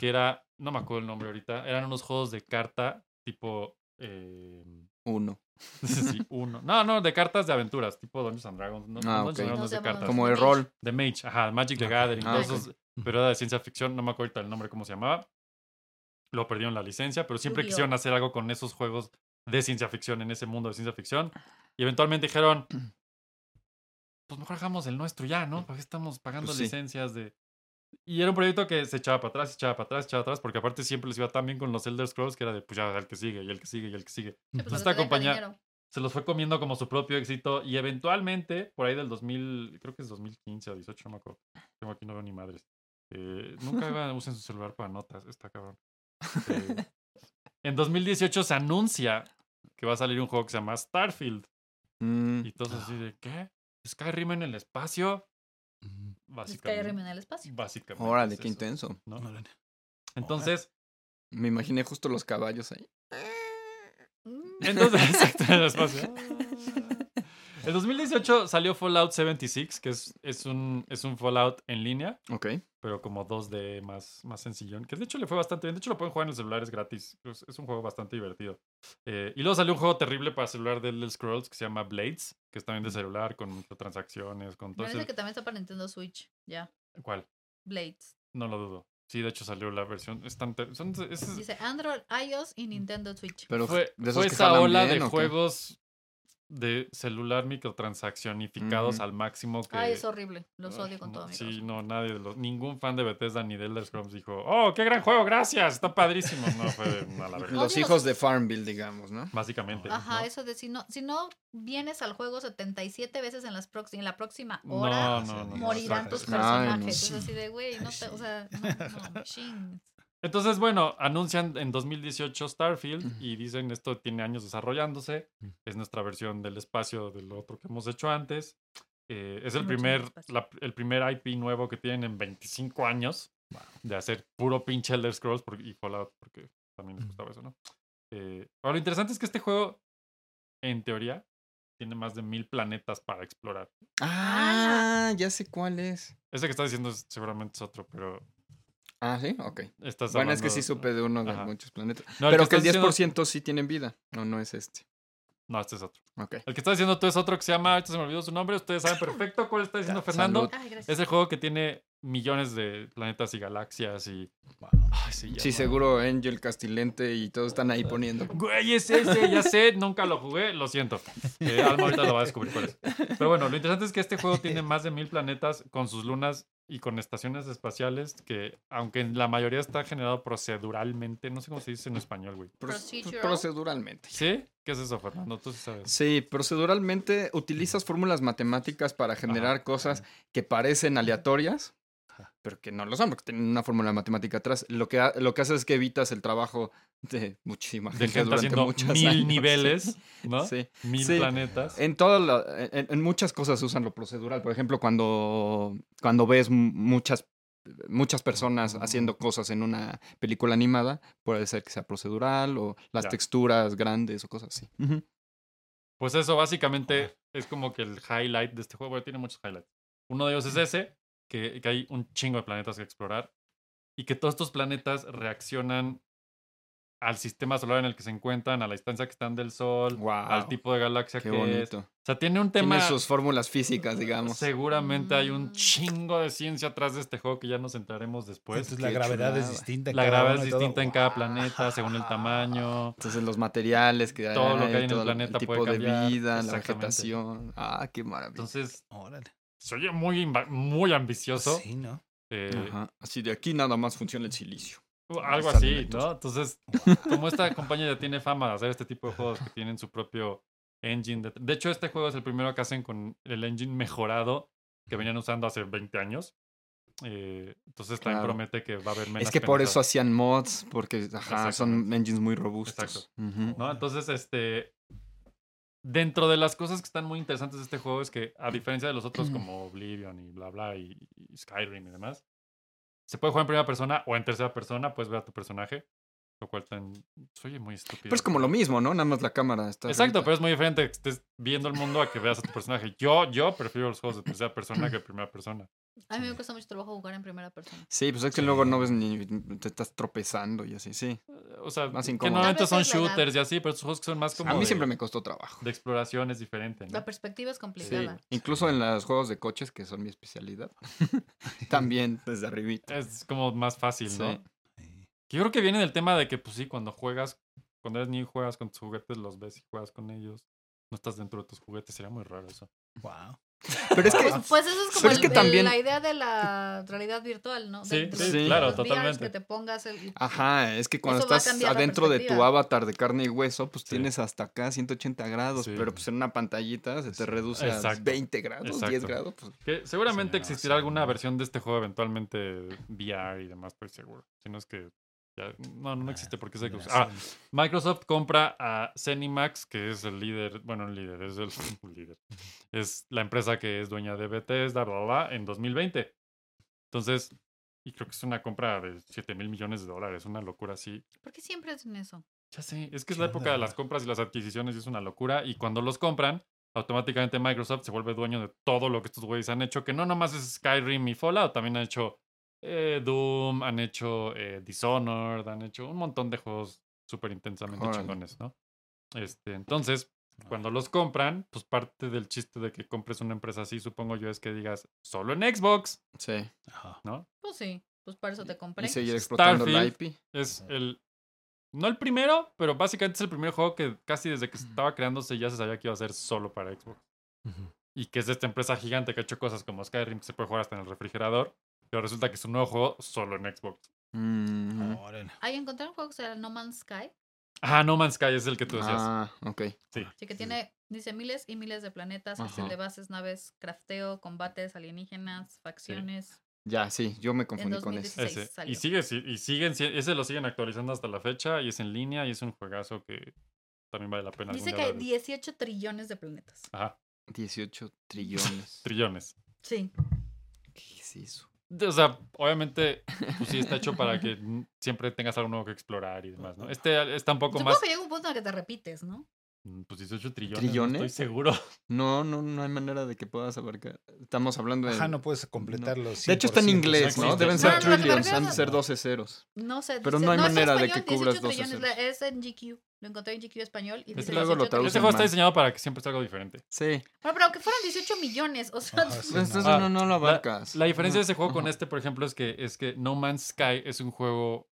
Speaker 2: que era... No me acuerdo el nombre ahorita. Eran unos juegos de carta tipo... eh,
Speaker 3: Uno. [LAUGHS]
Speaker 2: sí, uno. No, no, de cartas de aventuras, tipo Dungeons and Dragons. No,
Speaker 3: Ah,
Speaker 2: Dungeons
Speaker 3: ok.
Speaker 2: and Dragons de cartas.
Speaker 3: Como el rol.
Speaker 2: De Mage, ajá, Magic the. Gathering,
Speaker 3: Ah,
Speaker 2: todos
Speaker 3: ok.
Speaker 2: esos, pero era de ciencia ficción, no me acuerdo ahorita el nombre, cómo se llamaba. Lo perdieron la licencia, pero siempre
Speaker 4: Yu-Gi-Oh.
Speaker 2: quisieron hacer algo con esos juegos de ciencia ficción, en ese mundo de ciencia ficción. Y eventualmente dijeron, [CLEARS THROAT] pues mejor hagamos el nuestro ya, ¿no? ¿Para qué estamos pagando
Speaker 3: Pues sí.
Speaker 2: licencias de...? Y era un proyecto que se echaba para atrás, se echaba para atrás, se echaba para atrás, porque aparte siempre les iba tan bien con los Elder Scrolls que era de, pues ya, el que sigue, y el que sigue, y el que sigue.
Speaker 4: Sí, pues, lo
Speaker 2: esta compañía- se los fue comiendo como su propio éxito y eventualmente, por ahí del 2000, creo que es 2015 o 18, no me acuerdo. Tengo aquí no veo ni madres. Eh, nunca [LAUGHS] usen su celular para notas, está cabrón. [LAUGHS] En 2018 se anuncia que va a salir un juego que se llama Starfield.
Speaker 3: Mm,
Speaker 2: Y todos así de, [GASPS] ¿qué? ¿Skyrim en el espacio?
Speaker 1: Ujú.
Speaker 2: Básicamente.
Speaker 4: Skyrim en el espacio.
Speaker 2: Básicamente.
Speaker 3: Órale,
Speaker 2: es
Speaker 3: qué
Speaker 2: eso,
Speaker 3: intenso.
Speaker 2: ¿no?
Speaker 1: Órale.
Speaker 2: Entonces,
Speaker 3: Me imaginé justo los caballos ahí.
Speaker 4: Mm.
Speaker 2: Entonces, [LAUGHS] exacto, en el espacio. [LAUGHS] En 2018 salió Fallout 76, que es, es, un, es un Fallout en línea,
Speaker 3: Ok.
Speaker 2: pero como 2D más, más sencillón, que de hecho le fue bastante bien. De hecho lo pueden jugar en el celular, es gratis. Es, es un juego bastante divertido. Eh, y luego salió un juego terrible para celular de Elder Scrolls que se llama Blades, que es también de celular, con microtransacciones, con todo
Speaker 4: Parece
Speaker 2: ese...
Speaker 4: que también está para Nintendo Switch. Ya.
Speaker 2: ¿Cuál?
Speaker 4: Blades.
Speaker 2: No lo dudo. Sí, de hecho salió la versión... Es tan ter- son- es-
Speaker 4: Dice Android, iOS y Nintendo Switch.
Speaker 3: Pero
Speaker 2: fue,
Speaker 3: de esos
Speaker 2: fue
Speaker 3: que
Speaker 2: esa ola
Speaker 3: bien,
Speaker 2: de juegos de celular microtransaccionificados al máximo que...
Speaker 4: Ay, es horrible. Los odio con
Speaker 2: no,
Speaker 4: todo mi
Speaker 2: Sí, no, nadie de los, ningún fan de Bethesda ni de Elder Scrolls dijo, oh, qué gran juego, gracias, está padrísimo. No, fue a la verga.
Speaker 3: Los hijos de Farmville, digamos, ¿no?
Speaker 2: Básicamente.
Speaker 4: Ajá,
Speaker 2: ¿no?
Speaker 4: eso de si no, si no vienes al juego 77 veces en, las en la próxima hora,
Speaker 2: no, no.
Speaker 4: morirán tus personajes.
Speaker 3: no.
Speaker 4: Es así de, güey, no te, o sea, no, no, ching.
Speaker 2: Entonces, bueno, anuncian en 2018 Starfield y dicen esto tiene años desarrollándose.
Speaker 1: Mm.
Speaker 2: Es nuestra versión del espacio del otro que hemos hecho antes. Eh, es el primer, la- el primer IP nuevo que tienen en 25 años de hacer puro pinche Elder Scrolls por- y Fallout, porque también les
Speaker 1: Mm.
Speaker 2: gustaba eso, ¿no? Eh, ahora, lo interesante es que este juego en teoría, tiene más de mil planetas para explorar.
Speaker 3: Ah, ya sé cuál es.
Speaker 2: Ese que estás diciendo seguramente es otro, pero
Speaker 3: Ah, sí, ok.
Speaker 2: estás
Speaker 3: Bueno, es que sí supe de uno de
Speaker 2: Ajá.
Speaker 3: muchos planetas.
Speaker 2: No,
Speaker 3: Pero que el
Speaker 2: estás diciendo-
Speaker 3: 10% sí tienen vida. No, no es este.
Speaker 2: No, este es otro.
Speaker 3: Ok.
Speaker 2: El que estás diciendo tú es otro que se llama, ahorita se me olvidó su nombre, ustedes saben perfecto cuál está diciendo [LAUGHS]
Speaker 3: Ya,
Speaker 2: Fernando.
Speaker 4: Ay.
Speaker 2: Es el juego que tiene millones de planetas y galaxias y... Ay, se
Speaker 3: Sí, seguro Angel Castilente y todos están ahí poniendo.
Speaker 2: Güey, es ese, ya sé, nunca lo jugué, lo siento. Eh, Alma ahorita lo va a descubrir cuál es. Pero bueno, lo interesante es que este juego tiene [LAUGHS] más de mil planetas con sus lunas y con estaciones espaciales que, aunque en la mayoría está generado proceduralmente, no sé cómo se dice en español, güey.
Speaker 3: Pro-
Speaker 4: Procedural.
Speaker 3: Proceduralmente.
Speaker 2: ¿Sí? ¿Qué es eso, Fernando? Tú sí sabes.
Speaker 3: Sí, proceduralmente utilizas fórmulas matemáticas para generar cosas que parecen aleatorias,
Speaker 5: Ajá.
Speaker 3: pero que no lo son, porque tienen una fórmula matemática atrás. Lo que, ha- lo que hace es que evitas el trabajo de muchísima
Speaker 2: De
Speaker 3: gente durante muchos
Speaker 2: mil
Speaker 3: años. [LAUGHS]
Speaker 2: niveles, ¿no?
Speaker 3: Sí.
Speaker 2: Mil
Speaker 3: Sí.
Speaker 2: planetas.
Speaker 3: En, todas en, en muchas cosas usan lo procedural. Por ejemplo, cuando, cuando ves muchas, muchas personas haciendo cosas en una película animada, puede ser que sea procedural o las
Speaker 2: Ya.
Speaker 3: texturas grandes o cosas así.
Speaker 2: Pues eso básicamente es como que el highlight de este juego. Bueno, tiene muchos highlights. Uno de ellos es ese, que, que hay un chingo de planetas que explorar y que todos estos planetas reaccionan al sistema solar en el que se encuentran, a la distancia que están del Sol,
Speaker 3: Guau,
Speaker 2: al tipo de galaxia
Speaker 3: Qué
Speaker 2: que es.
Speaker 3: bonito.
Speaker 2: O sea, tiene un tema...
Speaker 3: Tiene sus fórmulas físicas, digamos.
Speaker 2: Seguramente hay un
Speaker 4: Mm.
Speaker 2: chingo de ciencia atrás de este juego que ya nos entraremos después.
Speaker 5: Entonces la gravedad es
Speaker 3: chulada.
Speaker 5: distinta. en
Speaker 2: La
Speaker 5: cada
Speaker 2: gravedad es
Speaker 5: y todo.
Speaker 2: distinta en cada
Speaker 5: Wow.
Speaker 2: planeta según el tamaño.
Speaker 3: Entonces los materiales que
Speaker 2: Todo lo que hay en el planeta
Speaker 3: tipo
Speaker 2: puede
Speaker 3: de
Speaker 2: cambiar.
Speaker 3: vida, la
Speaker 2: Exactamente.
Speaker 3: vegetación. Ah, qué maravilla.
Speaker 2: Entonces,
Speaker 5: Órale.
Speaker 2: Se oye muy, muy ambicioso.
Speaker 5: Sí, ¿no?
Speaker 2: eh,
Speaker 3: Ajá. Así de aquí nada más funciona el silicio.
Speaker 2: Uh, Algo así. ¿no? Entonces, [LAUGHS] como esta compañía ya tiene fama de hacer este tipo de juegos que tienen su propio engine. De, de hecho, este juego es el primero que hacen con el engine mejorado que venían usando hace 20 años. Eh, entonces también
Speaker 3: Claro.
Speaker 2: promete que va a haber menos
Speaker 3: Es que por eso hacían mods, porque ajá, son engines muy robustos.
Speaker 2: Exacto. Entonces, este. Dentro de las cosas que están muy interesantes de este juego es que, a diferencia de los otros como Oblivion y bla bla y, y Skyrim y demás, se puede jugar en primera persona o en tercera persona, puedes ver a tu personaje, lo cual tan, se oye muy estúpido.
Speaker 3: Pero es como lo mismo, ¿no? Nada más la cámara está.
Speaker 2: Exacto,
Speaker 3: arriba.
Speaker 2: pero es muy diferente que estés viendo el mundo a que veas a tu personaje. Yo, yo prefiero los juegos de tercera persona que de primera persona. [CLEARS THROAT]
Speaker 4: A mí me cuesta mucho trabajo jugar en primera persona.
Speaker 3: Sí, pues es que luego no ves ni. te estás tropezando y así, sí.
Speaker 2: O sea,
Speaker 3: Más
Speaker 2: que normalmente son shooters y así, pero estos juegos que son más como
Speaker 3: A mí
Speaker 2: de,
Speaker 3: siempre me costó trabajo.
Speaker 2: de exploración es diferente, ¿no?
Speaker 4: La perspectiva es
Speaker 3: Sí,
Speaker 4: complicada.
Speaker 3: incluso en los juegos de coches, que son mi especialidad. [LAUGHS] También desde arribita.
Speaker 2: Es como más fácil, ¿no?
Speaker 3: Sí.
Speaker 5: Sí.
Speaker 2: Que Yo creo que viene del tema de que, pues sí, cuando juegas, cuando eres niño y juegas con tus juguetes, los ves y juegas con ellos. No estás dentro de tus juguetes, sería muy raro eso.
Speaker 5: Wow.
Speaker 3: Pero es que.
Speaker 4: Pues, pues eso es como
Speaker 3: Pero es
Speaker 4: el-
Speaker 3: que
Speaker 4: el-
Speaker 3: también-
Speaker 4: la idea de la realidad virtual, ¿no? De-
Speaker 2: Sí,
Speaker 4: de
Speaker 2: sí,
Speaker 3: sí,
Speaker 2: claro, totalmente.
Speaker 4: Que te pongas el,
Speaker 3: Ajá, es que cuando
Speaker 4: Eso
Speaker 3: estás adentro de tu avatar de carne y hueso, pues
Speaker 2: Sí.
Speaker 3: tienes hasta acá 180 grados,
Speaker 2: Sí.
Speaker 3: pero pues en una pantallita se te
Speaker 5: Sí.
Speaker 3: reduce a
Speaker 2: Exacto.
Speaker 3: 20 grados, 10
Speaker 2: Exacto.
Speaker 3: grados. Pues,
Speaker 2: Que seguramente existirá
Speaker 5: sí,
Speaker 2: alguna versión de este juego eventualmente VR y demás, estoy seguro. Si no es que ya, no, no existe porque
Speaker 5: Mira,
Speaker 2: Ah. Microsoft compra a Zenimax, que es el líder, bueno, el líder, es el [LAUGHS] líder. Es la empresa que es dueña de Bethesda, bla, bla, bla, en 2020. Entonces, y creo que es una compra de 7 mil millones de dólares, una locura así.
Speaker 4: ¿Por qué siempre hacen eso?
Speaker 2: Ya sé, es que es
Speaker 5: ¿Qué
Speaker 2: la época de las compras y las adquisiciones y es una locura. Y cuando los compran, automáticamente Microsoft se vuelve dueño de todo lo que estos güeyes han hecho, que no nomás es Skyrim y Fallout, también han hecho eh, Doom, han hecho eh, Dishonored, han hecho un montón de juegos súper intensamente
Speaker 3: Órale.
Speaker 2: chingones, ¿no? Este, entonces, cuando los compran, pues parte del chiste de que compres una empresa así, supongo yo, es que digas solo en Xbox,
Speaker 3: sí.
Speaker 5: Ajá.
Speaker 2: ¿no?
Speaker 4: Pues sí, pues para eso te compré.
Speaker 3: Y seguir explotando la
Speaker 2: Starfield.
Speaker 3: IP.
Speaker 2: Es el. No el primero, pero básicamente es el primer juego que casi desde que estaba creándose ya se sabía que iba a ser solo para Xbox. Y que es de esta empresa gigante que ha hecho cosas como Skyrim, que se puede jugar hasta en el refrigerador. Pero resulta que es un nuevo juego solo en Xbox.
Speaker 3: Mm,
Speaker 5: Órale.
Speaker 4: Ahí encontré un juego que se llama No Man's Sky.
Speaker 2: Ah, No Man's Sky es el que tú decías.
Speaker 3: Ah, ok.
Speaker 4: Así que tiene, dice miles y miles de planetas,
Speaker 3: Ajá.
Speaker 4: de bases, naves, crafteo, combates, alienígenas, facciones.
Speaker 3: Ya, sí, yo me confundí con
Speaker 4: 2016.
Speaker 3: ese.
Speaker 2: Y, sigue, si- y siguen, si- ese lo siguen actualizando hasta la fecha y es en línea y es un juegazo que también vale la pena.
Speaker 4: Dice que hay
Speaker 2: darle-
Speaker 4: 18 trillones de planetas.
Speaker 2: Ajá,
Speaker 3: 18 trillones. [LAUGHS]
Speaker 2: trillones.
Speaker 4: Sí.
Speaker 3: ¿Qué es eso?
Speaker 2: O sea, obviamente, pues sí está hecho para que siempre tengas algo nuevo que explorar y demás, ¿no? [LAUGHS] Este está un poco
Speaker 4: Supongo
Speaker 2: más.
Speaker 4: que llega un punto en el que te repites, ¿no?
Speaker 2: Mm, Pues 18 trillones.
Speaker 3: ¿Trillones?
Speaker 2: No estoy seguro.
Speaker 3: No, no, no hay manera de que puedas abarcar. Estamos hablando de.
Speaker 5: Ajá, no puedes completarlo.
Speaker 3: de hecho, está en
Speaker 5: 100%,
Speaker 3: inglés, ¿no? Deben
Speaker 2: No,
Speaker 3: ser
Speaker 2: no,
Speaker 3: trillions, han de ser 12 ceros.
Speaker 4: No sé.
Speaker 3: Pero no hay manera de que cubras
Speaker 4: 18
Speaker 3: 12
Speaker 4: trillones, la- Es en GQ. Lo encontré en GQ español y dice
Speaker 3: luego lo
Speaker 4: 18
Speaker 3: traducen
Speaker 2: Este juego está diseñado para que siempre sea algo diferente.
Speaker 3: Sí.
Speaker 4: Bueno, pero aunque fueran 18 millones, o sea,
Speaker 5: Ajá, sí,
Speaker 3: Pues
Speaker 5: no.
Speaker 2: Ah,
Speaker 3: no, no lo abarcas.
Speaker 2: la diferencia de ese juego
Speaker 3: Ajá.
Speaker 2: con este, por ejemplo, es que, es que No Man's Sky es un juego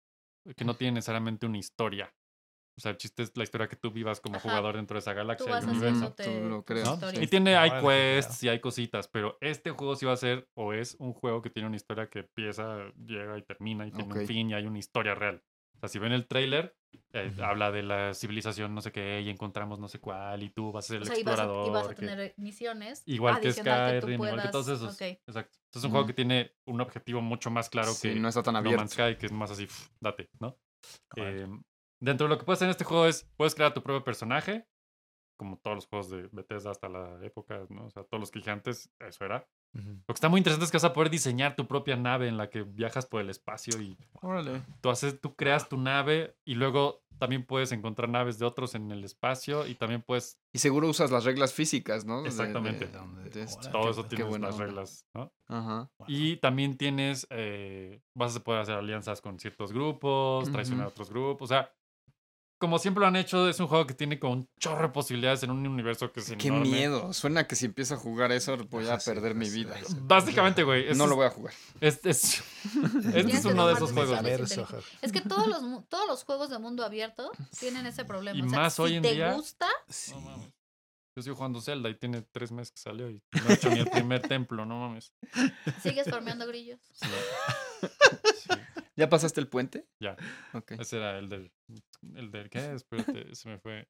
Speaker 2: que no tiene necesariamente una historia. O sea, el chiste es la historia que tú vivas como
Speaker 4: Ajá.
Speaker 2: jugador dentro de esa
Speaker 4: tú
Speaker 2: galaxia
Speaker 4: vas
Speaker 2: y universo.
Speaker 3: Tú lo creas,
Speaker 2: ¿no? Y tiene, hay
Speaker 5: qué
Speaker 2: quests y hay cositas, pero este juego sí va a ser o es un juego que tiene una historia que empieza, llega y termina y tiene
Speaker 3: Ok.
Speaker 2: un fin y hay una historia real. O sea, si ven el tráiler, eh,
Speaker 5: Ujú.
Speaker 2: habla de la civilización no sé qué y encontramos no sé cuál y tú vas a ser el
Speaker 4: O sea, y vas, a,
Speaker 2: explorador.
Speaker 4: y vas a
Speaker 2: que-
Speaker 4: tener misiones.
Speaker 2: Igual que
Speaker 4: tú
Speaker 2: Skyrim, igual que todos esos.
Speaker 4: ok.
Speaker 2: Exacto. Entonces es un juego
Speaker 3: Ujú.
Speaker 2: que tiene un objetivo mucho más claro
Speaker 3: Sí,
Speaker 2: que
Speaker 3: no está tan
Speaker 2: No
Speaker 3: abierto.
Speaker 2: Man's Sky, que es más así, pf, date, ¿no? Eh, dentro de lo que puedes hacer en este juego es, puedes crear tu propio personaje, como todos los juegos de Bethesda hasta la época, ¿no? O sea, todos los que dije antes, eso era.
Speaker 5: Ujú.
Speaker 2: Lo que está muy interesante es que vas a poder diseñar tu propia nave en la que viajas por el espacio y
Speaker 3: Órale.
Speaker 2: tú, haces, tú creas tu nave y luego también puedes encontrar naves de otros en el espacio y también puedes,
Speaker 3: Y seguro usas las reglas físicas, ¿no? De-
Speaker 2: Exactamente.
Speaker 3: de- de
Speaker 5: órale.
Speaker 2: todo
Speaker 5: qué
Speaker 2: eso
Speaker 3: buena
Speaker 2: las reglas, ¿no?
Speaker 3: Ajá.
Speaker 2: Y también tienes, eh, vas a poder hacer alianzas con ciertos grupos, traicionar a
Speaker 3: Ujú.
Speaker 2: otros grupos. O sea, como siempre lo han hecho, es un juego que tiene como un chorro de posibilidades en un universo que es
Speaker 3: Qué
Speaker 2: enorme.
Speaker 3: miedo. Suena que si empiezo a jugar eso voy a
Speaker 5: sí,
Speaker 3: perder mi
Speaker 5: sí,
Speaker 3: vida.
Speaker 5: sí.
Speaker 2: Básicamente, güey. es-
Speaker 3: No lo voy a jugar.
Speaker 2: Es, es- este [LAUGHS] es uno de esos juegos.
Speaker 4: Es que todos los, mu- todos los juegos de mundo abierto tienen ese problema.
Speaker 2: Y
Speaker 4: o sea,
Speaker 2: más
Speaker 4: si
Speaker 2: hoy en
Speaker 4: te
Speaker 2: día-
Speaker 4: gusta,
Speaker 5: Sí.
Speaker 2: Yo estoy jugando Zelda y tiene tres meses que salió y no he hecho ni el primer templo, no mames.
Speaker 4: sigues farmeando grillos.
Speaker 2: Sí. [LAUGHS] Sí,
Speaker 3: ¿Ya pasaste el puente?
Speaker 2: Ya. Ese era el del. ¿El del qué? Espérate, se me fue.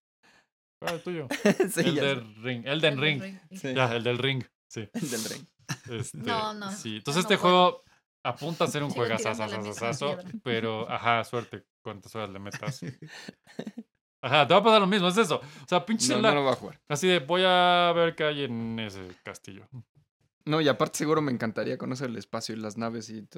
Speaker 2: ¿Cuál era el tuyo? [LAUGHS]
Speaker 3: sí,
Speaker 2: el del ring. Elden Ring.
Speaker 3: Sí.
Speaker 2: Ya, el del ring. Sí.
Speaker 3: El del ring.
Speaker 2: Este,
Speaker 4: No, no,
Speaker 2: Sí. Entonces
Speaker 4: no
Speaker 2: este
Speaker 4: puedo.
Speaker 2: juego apunta a ser un
Speaker 4: Sigo piedra.
Speaker 2: pero ajá, suerte cuántas horas le metas. [LAUGHS] Ajá, te va a pasar lo mismo, es eso. O sea, pinche
Speaker 3: No,
Speaker 2: Zelda,
Speaker 3: no lo voy a jugar.
Speaker 2: así de voy a ver qué hay en ese castillo.
Speaker 3: No, y aparte seguro me encantaría conocer el espacio y las naves y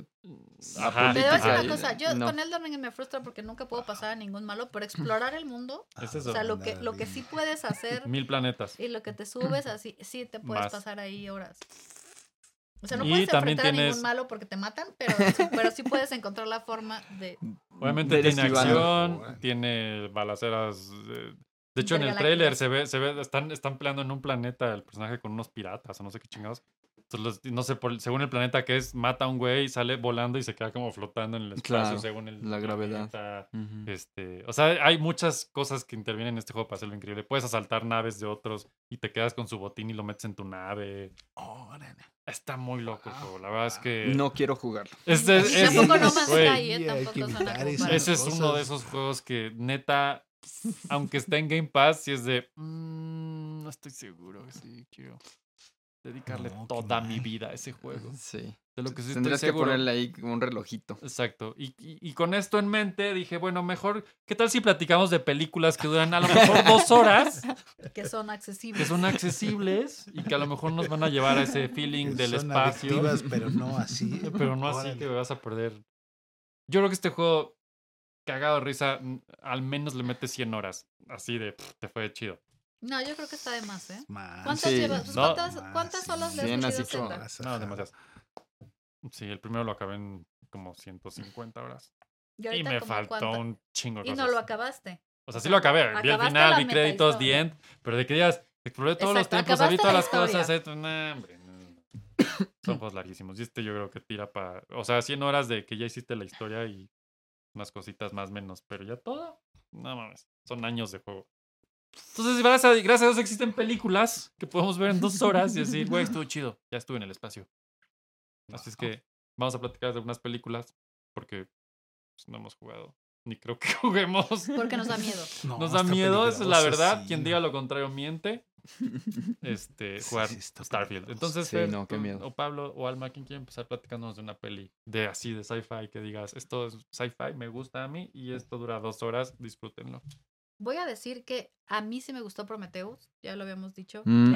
Speaker 2: Ajá.
Speaker 4: Te voy a decir una cosa, yo
Speaker 3: no.
Speaker 4: con Elden Ring me frustra porque nunca puedo pasar a ningún malo, pero explorar el mundo,
Speaker 2: Es eso.
Speaker 4: o sea, lo que, lo que sí puedes hacer [LAUGHS]
Speaker 2: Mil planetas.
Speaker 4: y lo que te subes así, sí te puedes
Speaker 2: Más.
Speaker 4: pasar ahí horas. O sea, no
Speaker 2: Y
Speaker 4: puedes
Speaker 2: también
Speaker 4: enfrentar a
Speaker 2: tienes-
Speaker 4: ningún malo porque te matan, pero, pero sí puedes encontrar la forma de...
Speaker 2: Obviamente
Speaker 3: de
Speaker 2: tiene acción, tiene balaceras. eh, De hecho, en el tráiler se ve, se ve, están, están peleando en un planeta el personaje con unos piratas o no sé qué chingados. Entonces, los- no sé, por- según el planeta que es, mata a un güey, sale volando y se queda como flotando en el espacio
Speaker 3: Claro,
Speaker 2: según el
Speaker 3: la gravedad.
Speaker 2: planeta. Este, o sea, hay muchas cosas que intervienen en este juego para hacerlo increíble. Puedes asaltar naves de otros y te quedas con su botín y lo metes en tu nave.
Speaker 5: Órale.
Speaker 2: Está muy loco el
Speaker 5: Wow,
Speaker 2: juego. La verdad es que.
Speaker 3: No quiero jugarlo.
Speaker 2: Este, es-
Speaker 4: tampoco No ¿eh? Tampoco
Speaker 2: Ese es uno de esos juegos que neta, aunque está en Game Pass, sí es de. "Mm, no estoy seguro que sí quiero dedicarle
Speaker 5: No,
Speaker 2: toda mi vida a ese juego. [LAUGHS]
Speaker 3: Sí.
Speaker 2: De lo que sí
Speaker 3: Tendrías
Speaker 2: estoy
Speaker 3: que
Speaker 2: seguro.
Speaker 3: ponerle ahí un relojito.
Speaker 2: Exacto. Y, y- y con esto en mente dije, bueno, mejor, ¿qué tal si platicamos de películas que duran a lo mejor [LAUGHS] dos horas, [LAUGHS]
Speaker 4: que son accesibles.
Speaker 2: que son accesibles y que a lo mejor nos van a llevar a ese feeling del
Speaker 5: Son
Speaker 2: espacio?
Speaker 5: pero no así.
Speaker 2: Pero no así
Speaker 5: Órale.
Speaker 2: que me vas a perder. Yo creo que este juego, cagado de risa, al menos le metes 100 horas. Así de, pff, te fue chido.
Speaker 4: No, yo creo que está de más, ¿eh?
Speaker 5: Más.
Speaker 4: ¿Cuántas
Speaker 3: Sí.
Speaker 4: llevas? Pues,
Speaker 2: No.
Speaker 4: ¿Cuántas,
Speaker 5: Más,
Speaker 4: cuántas horas le has metido
Speaker 2: No, demasiadas. Sí, el primero lo acabé en como 150 horas.
Speaker 4: Y
Speaker 2: me faltó
Speaker 4: cuánto-
Speaker 2: un chingo de
Speaker 4: Y
Speaker 2: cosas.
Speaker 4: no lo acabaste.
Speaker 2: O sea, sí lo acabé. Vi el
Speaker 4: acabaste
Speaker 2: final, vi créditos, the end. Pero de que digas, exploré todos los templos, vi
Speaker 4: acabaste
Speaker 2: todas
Speaker 4: la
Speaker 2: las cosas. nah, hombre. Son juegos larguísimos. Y este yo creo que tira para. O sea, 100 horas de que ya hiciste la historia y unas cositas más menos. Pero ya todo. No mames. Son años de juego. Entonces, gracias a, gracias a Dios existen películas que podemos ver en dos horas y decir, güey, estuvo chido. Ya estuve en el espacio. Así es que vamos a platicar de algunas películas porque pues, no hemos jugado. Ni creo que [LAUGHS] juguemos.
Speaker 4: Porque nos da miedo. [LAUGHS]
Speaker 5: No,
Speaker 2: Nos da miedo, esa es la verdad.
Speaker 5: sí.
Speaker 2: Quien diga lo contrario miente. [LAUGHS] Este,
Speaker 5: Sí,
Speaker 2: jugar
Speaker 5: sí está
Speaker 2: Starfield. Entonces,
Speaker 3: Sí,
Speaker 2: Fer,
Speaker 3: no, qué miedo.
Speaker 2: o Pablo o Alma, ¿quién quiere empezar platicándonos de una peli de así, de sci-fi, que digas, esto es sci-fi, me gusta a mí y esto dura dos horas, disfrútenlo.
Speaker 4: Voy a decir que a mí sí me gustó Prometheus, ya lo habíamos dicho.
Speaker 3: Mm,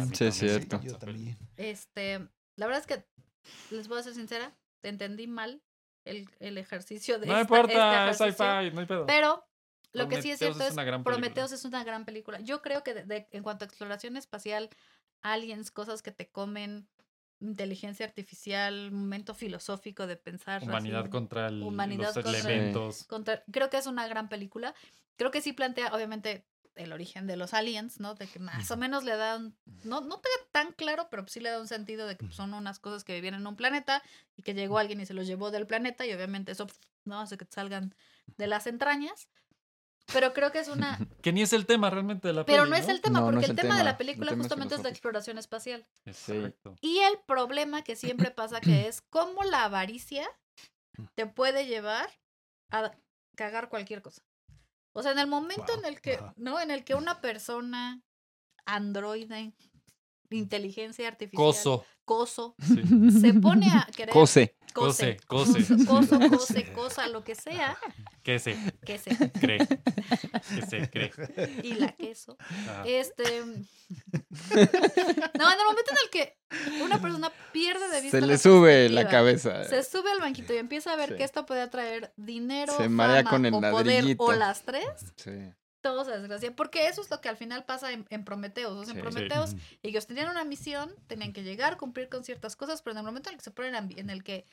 Speaker 3: ujú, Sí, es
Speaker 2: Sí,
Speaker 3: cierto.
Speaker 5: Yo también.
Speaker 4: Este, la verdad es que les voy a ser sincera, te entendí mal el, el ejercicio de
Speaker 2: No
Speaker 4: esta-
Speaker 2: importa,
Speaker 4: este
Speaker 2: es sci-fi, no hay pedo.
Speaker 4: Pero Lo que sí es cierto
Speaker 2: es
Speaker 4: es. Prometheus es una gran película. Yo creo que de- de- en cuanto a exploración espacial, aliens, cosas que te comen, inteligencia artificial, momento filosófico de pensar.
Speaker 2: Humanidad
Speaker 4: así,
Speaker 2: contra el-
Speaker 4: Humanidad
Speaker 2: los
Speaker 4: contra-
Speaker 2: elementos.
Speaker 4: contra- creo que es una gran película. Creo que sí plantea, obviamente, el origen de los aliens, ¿no? De que más o menos le dan, no, no te tan claro, pero sí le da un sentido de que son unas cosas que vivían en un planeta y que llegó alguien y se los llevó del planeta y obviamente eso, ¿no? Hace que te salgan de las entrañas. Pero creo que es una... [LAUGHS]
Speaker 2: Que ni es el tema realmente de la
Speaker 4: Pero
Speaker 2: peli,
Speaker 4: no es el tema,
Speaker 3: No,
Speaker 4: porque el
Speaker 3: el
Speaker 4: tema, de la película justamente es la exploración espacial.
Speaker 2: Exacto.
Speaker 4: Y el problema que siempre [LAUGHS] pasa que es cómo la avaricia te puede llevar a cagar cualquier cosa. O sea, en el momento
Speaker 5: Wow,
Speaker 4: en el que. ¿no? En el que una persona androide, inteligencia artificial,
Speaker 2: Coso.
Speaker 4: coso,
Speaker 2: Sí.
Speaker 4: se pone a querer
Speaker 3: Cose.
Speaker 2: Cose, cose.
Speaker 4: coso, [LAUGHS] cose, cosa, lo que sea, [LAUGHS]
Speaker 2: Que se
Speaker 4: que se
Speaker 2: cree. Que se cree. [LAUGHS]
Speaker 4: y la queso.
Speaker 2: Ajá.
Speaker 4: Este. No, en el momento en el que una persona pierde de vista.
Speaker 3: Se
Speaker 4: la
Speaker 3: le sube la cabeza.
Speaker 4: Se sube al banquito y empieza a ver
Speaker 3: Sí.
Speaker 4: que esto puede atraer dinero,
Speaker 3: Se marea
Speaker 4: fama
Speaker 3: con el
Speaker 4: o poder
Speaker 3: ladrillito.
Speaker 4: o las tres,
Speaker 3: Sí.
Speaker 4: Todo se desgracia. Porque eso es lo que al final pasa en, en Prometeos. O sea, en
Speaker 3: Sí.
Speaker 4: Prometeos ellos tenían una misión, tenían que llegar, cumplir con ciertas cosas, pero en el momento en el que se ponen en el que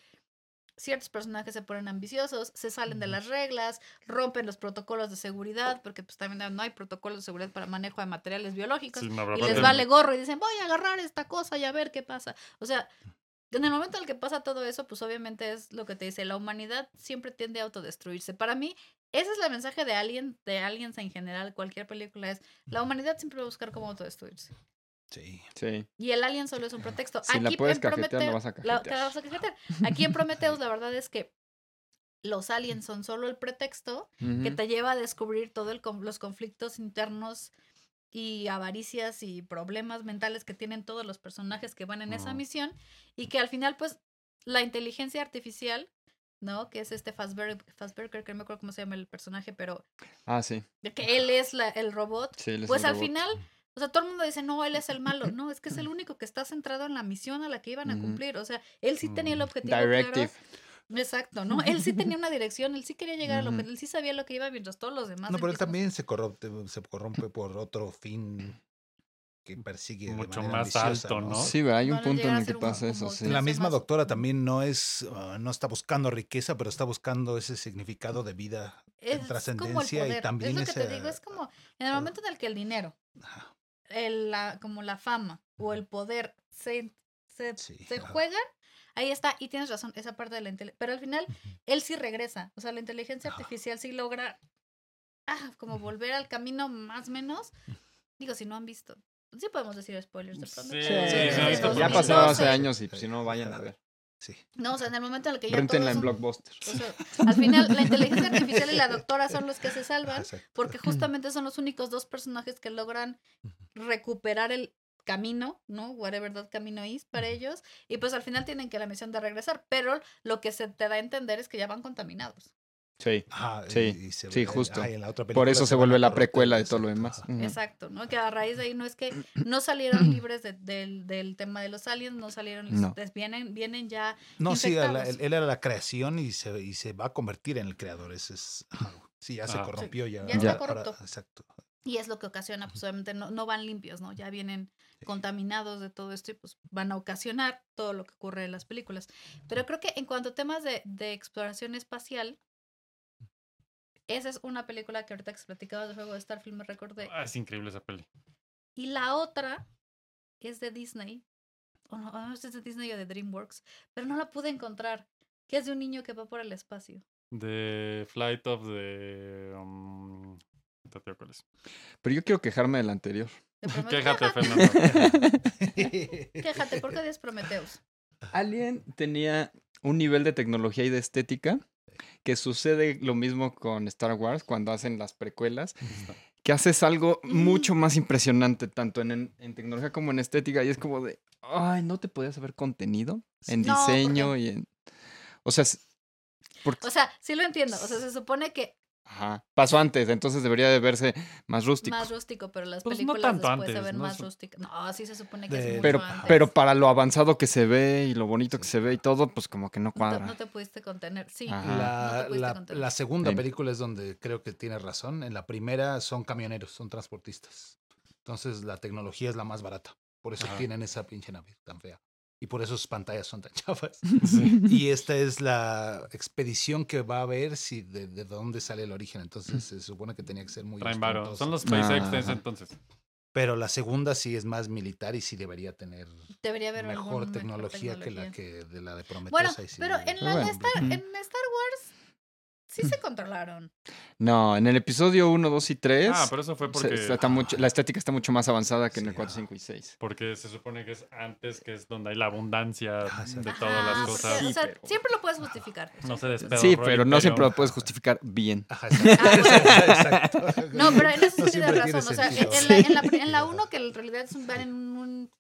Speaker 4: ciertos personajes se ponen ambiciosos, se salen de las reglas, rompen los protocolos de seguridad, porque pues también no hay protocolos de seguridad para manejo de materiales biológicos,
Speaker 2: Sí,
Speaker 4: y les vale gorro y dicen, voy a agarrar esta cosa y a ver qué pasa. O sea, en el momento en el que pasa todo eso, pues obviamente es lo que te dice, la humanidad siempre tiende a autodestruirse. Para mí, ese es el mensaje de Alien, de Aliens en general, cualquier película es, la humanidad siempre va a buscar cómo autodestruirse.
Speaker 5: Sí.
Speaker 3: Sí.
Speaker 4: Y el alien solo es un pretexto.
Speaker 3: Si la puedes
Speaker 4: en
Speaker 3: cajetear, la
Speaker 4: Prometeo-
Speaker 3: vas a
Speaker 4: la- te la vas a cajetear. Aquí en Prometheus la verdad es que los aliens son solo el pretexto que te lleva a descubrir todos los conflictos internos y avaricias y problemas mentales que tienen todos los personajes que van en esa misión y que al final pues la inteligencia artificial, ¿no? Que es este Fassberger, Fassberger que no me acuerdo cómo se llama el personaje, pero
Speaker 3: Ah, sí.
Speaker 4: de que él es la- el robot,
Speaker 3: Sí, él es
Speaker 4: pues
Speaker 3: el
Speaker 4: al
Speaker 3: robot.
Speaker 4: final, o sea, todo el mundo dice, no, él es el malo. [LAUGHS] No, es que es el único que está centrado en la misión a la que iban a cumplir. O sea, él sí tenía el
Speaker 2: Mm.
Speaker 4: objetivo
Speaker 3: Directive.
Speaker 4: claro. Exacto, ¿no? Él sí tenía [LAUGHS] una dirección, él sí quería llegar a lo que él sí sabía lo que iba, mientras todos los demás.
Speaker 5: No, pero él también se corrompe, se corrompe por otro fin que persigue. de
Speaker 2: Mucho
Speaker 5: manera
Speaker 2: más alto, ¿no?
Speaker 3: Sí, ¿verdad? hay un
Speaker 4: a
Speaker 3: punto en el que pasa eso, sí.
Speaker 5: La misma doctora también no es, ah, no está buscando riqueza, pero está buscando ese significado de vida
Speaker 4: es
Speaker 5: trascendencia y también
Speaker 4: es lo que te
Speaker 5: ese-
Speaker 4: digo, es como en el momento en el que el dinero, el, la, como la fama o el poder se, se,
Speaker 5: Sí,
Speaker 4: se
Speaker 5: ajá.
Speaker 4: juegan, ahí está, y tienes razón, esa parte de la inteligencia. Pero al final, él sí regresa. O sea, la inteligencia artificial sí logra ah, como volver al camino más o menos. Digo, si no han visto. Sí podemos decir spoilers de
Speaker 2: Sí,
Speaker 4: Prometheus.
Speaker 2: sí,
Speaker 4: Es
Speaker 2: sí, sí, sí,
Speaker 3: ya
Speaker 4: 2012.
Speaker 3: pasó hace años y pues, si no, vayan a ver.
Speaker 5: Sí.
Speaker 4: No, o sea, en el momento en el que ya
Speaker 3: Rentenla
Speaker 4: todos
Speaker 3: en Blockbuster.
Speaker 4: o sea, al final, la inteligencia artificial y la [LAUGHS] doctora son los que se salvan,
Speaker 5: exacto.
Speaker 4: porque justamente son los únicos dos personajes que logran recuperar el camino, ¿no? Whatever that camino is para ellos. Y pues al final tienen que la misión de regresar, pero lo que se te da a entender es que ya van contaminados.
Speaker 3: Sí. Sí,
Speaker 5: y- y se
Speaker 3: sí, justo.
Speaker 5: en la otra
Speaker 3: Por eso se vuelve la precuela de todo lo demás.
Speaker 5: ajá.
Speaker 4: Exacto, ¿no? Que a raíz de ahí no es que [CLEARS THROAT] no salieron libres de- del, del tema de los aliens, no salieron,
Speaker 3: No.
Speaker 4: les- vienen, vienen ya
Speaker 5: No, sí, él, él era la creación y se, y se va a convertir en el creador. Ese es, sí, ya se
Speaker 2: Ah.
Speaker 5: corrompió. Ya,
Speaker 4: ya está corrupto.
Speaker 5: exacto.
Speaker 4: Y es lo que ocasiona, pues obviamente no, no van limpios, ¿no? Ya vienen
Speaker 5: Sí.
Speaker 4: contaminados de todo esto y pues van a ocasionar todo lo que ocurre en las películas. Pero creo que en cuanto a temas de, de exploración espacial, esa es una película que ahorita que platicabas de juego de Starfield me recordé.
Speaker 2: Ah, es increíble esa peli.
Speaker 4: Y la otra es de Disney, o no, no sé si es de Disney o de DreamWorks, pero no la pude encontrar, que es de un niño que va por el espacio.
Speaker 2: De Flight of the. Um, cuál es.
Speaker 3: Pero yo quiero quejarme del anterior. [LAUGHS]
Speaker 2: Quéjate,
Speaker 4: Quéjate,
Speaker 2: Fernando. [LAUGHS]
Speaker 4: quéjate, ¿por qué odias Prometheus?
Speaker 3: Alien tenía un nivel de tecnología y de estética que sucede lo mismo con Star Wars cuando hacen las precuelas, que haces algo mucho más impresionante, tanto en, en- tecnología como en estética, y es como de, ay, no te podías haber contenido en
Speaker 4: No,
Speaker 3: diseño
Speaker 4: porque-
Speaker 3: y en... O sea, porque-
Speaker 4: O sea, sí lo entiendo. O sea, se supone que
Speaker 3: Ajá. Pasó antes, entonces debería de verse más rústico.
Speaker 4: Más rústico, pero las
Speaker 2: Pues no
Speaker 4: películas
Speaker 2: tanto
Speaker 4: después se
Speaker 2: antes,
Speaker 4: ven
Speaker 2: ¿no?
Speaker 4: más
Speaker 2: Su-
Speaker 4: rústicas. No, sí se supone que
Speaker 5: De-
Speaker 4: es mucho
Speaker 3: pero,
Speaker 4: antes.
Speaker 3: pero para lo avanzado que se ve y lo bonito que se ve y todo, pues como que no
Speaker 4: no te,
Speaker 3: cuadra.
Speaker 4: no te pudiste contener. Sí,
Speaker 3: Ajá.
Speaker 4: no te
Speaker 5: La,
Speaker 4: pudiste
Speaker 5: la-
Speaker 4: contener.
Speaker 5: la segunda
Speaker 3: Sí.
Speaker 5: película es donde creo que tienes razón. En la primera son camioneros, son transportistas. Entonces la tecnología es la más barata. Por eso
Speaker 2: Ajá.
Speaker 5: tienen esa pinche nave tan fea. Y por eso sus pantallas son tan [LAUGHS] chafas.
Speaker 2: Sí.
Speaker 5: Y esta es la expedición que va a ver si de, de dónde sale el origen. Entonces se supone que tenía que ser muy.
Speaker 2: Son los SpaceX de ese
Speaker 3: Ajá.
Speaker 2: entonces.
Speaker 5: Pero la segunda sí es más militar y sí debería tener
Speaker 4: Debería haber
Speaker 5: mejor
Speaker 4: algún
Speaker 5: tecnología, que la
Speaker 4: tecnología.
Speaker 5: que de la de Prometheus.
Speaker 4: Bueno,
Speaker 5: sí
Speaker 4: pero en, la de
Speaker 3: Bueno.
Speaker 4: Star, en Star Wars sí se controlaron.
Speaker 3: No, en el episodio 1, 2 y 3,
Speaker 2: Ah, pero eso fue porque,
Speaker 3: está mucho, la estética está mucho más avanzada que en
Speaker 5: Sí,
Speaker 3: el 4,
Speaker 5: ajá.
Speaker 3: 5 y 6.
Speaker 2: porque se supone que es antes, que es donde hay la abundancia
Speaker 5: Ajá, exacto.
Speaker 2: de todas
Speaker 4: Ajá,
Speaker 2: las
Speaker 4: porque,
Speaker 2: cosas.
Speaker 3: Sí,
Speaker 4: o sea,
Speaker 3: pero-
Speaker 4: siempre lo puedes justificar.
Speaker 2: No se despedorró
Speaker 3: Sí, pero no siempre lo puedes justificar bien.
Speaker 5: Ajá, exacto.
Speaker 4: Ah, [LAUGHS]
Speaker 5: Exacto.
Speaker 4: No, pero en eso sí
Speaker 5: No
Speaker 4: tienes razón. O sea, en la, en, la, en la uno que en realidad es un, van en un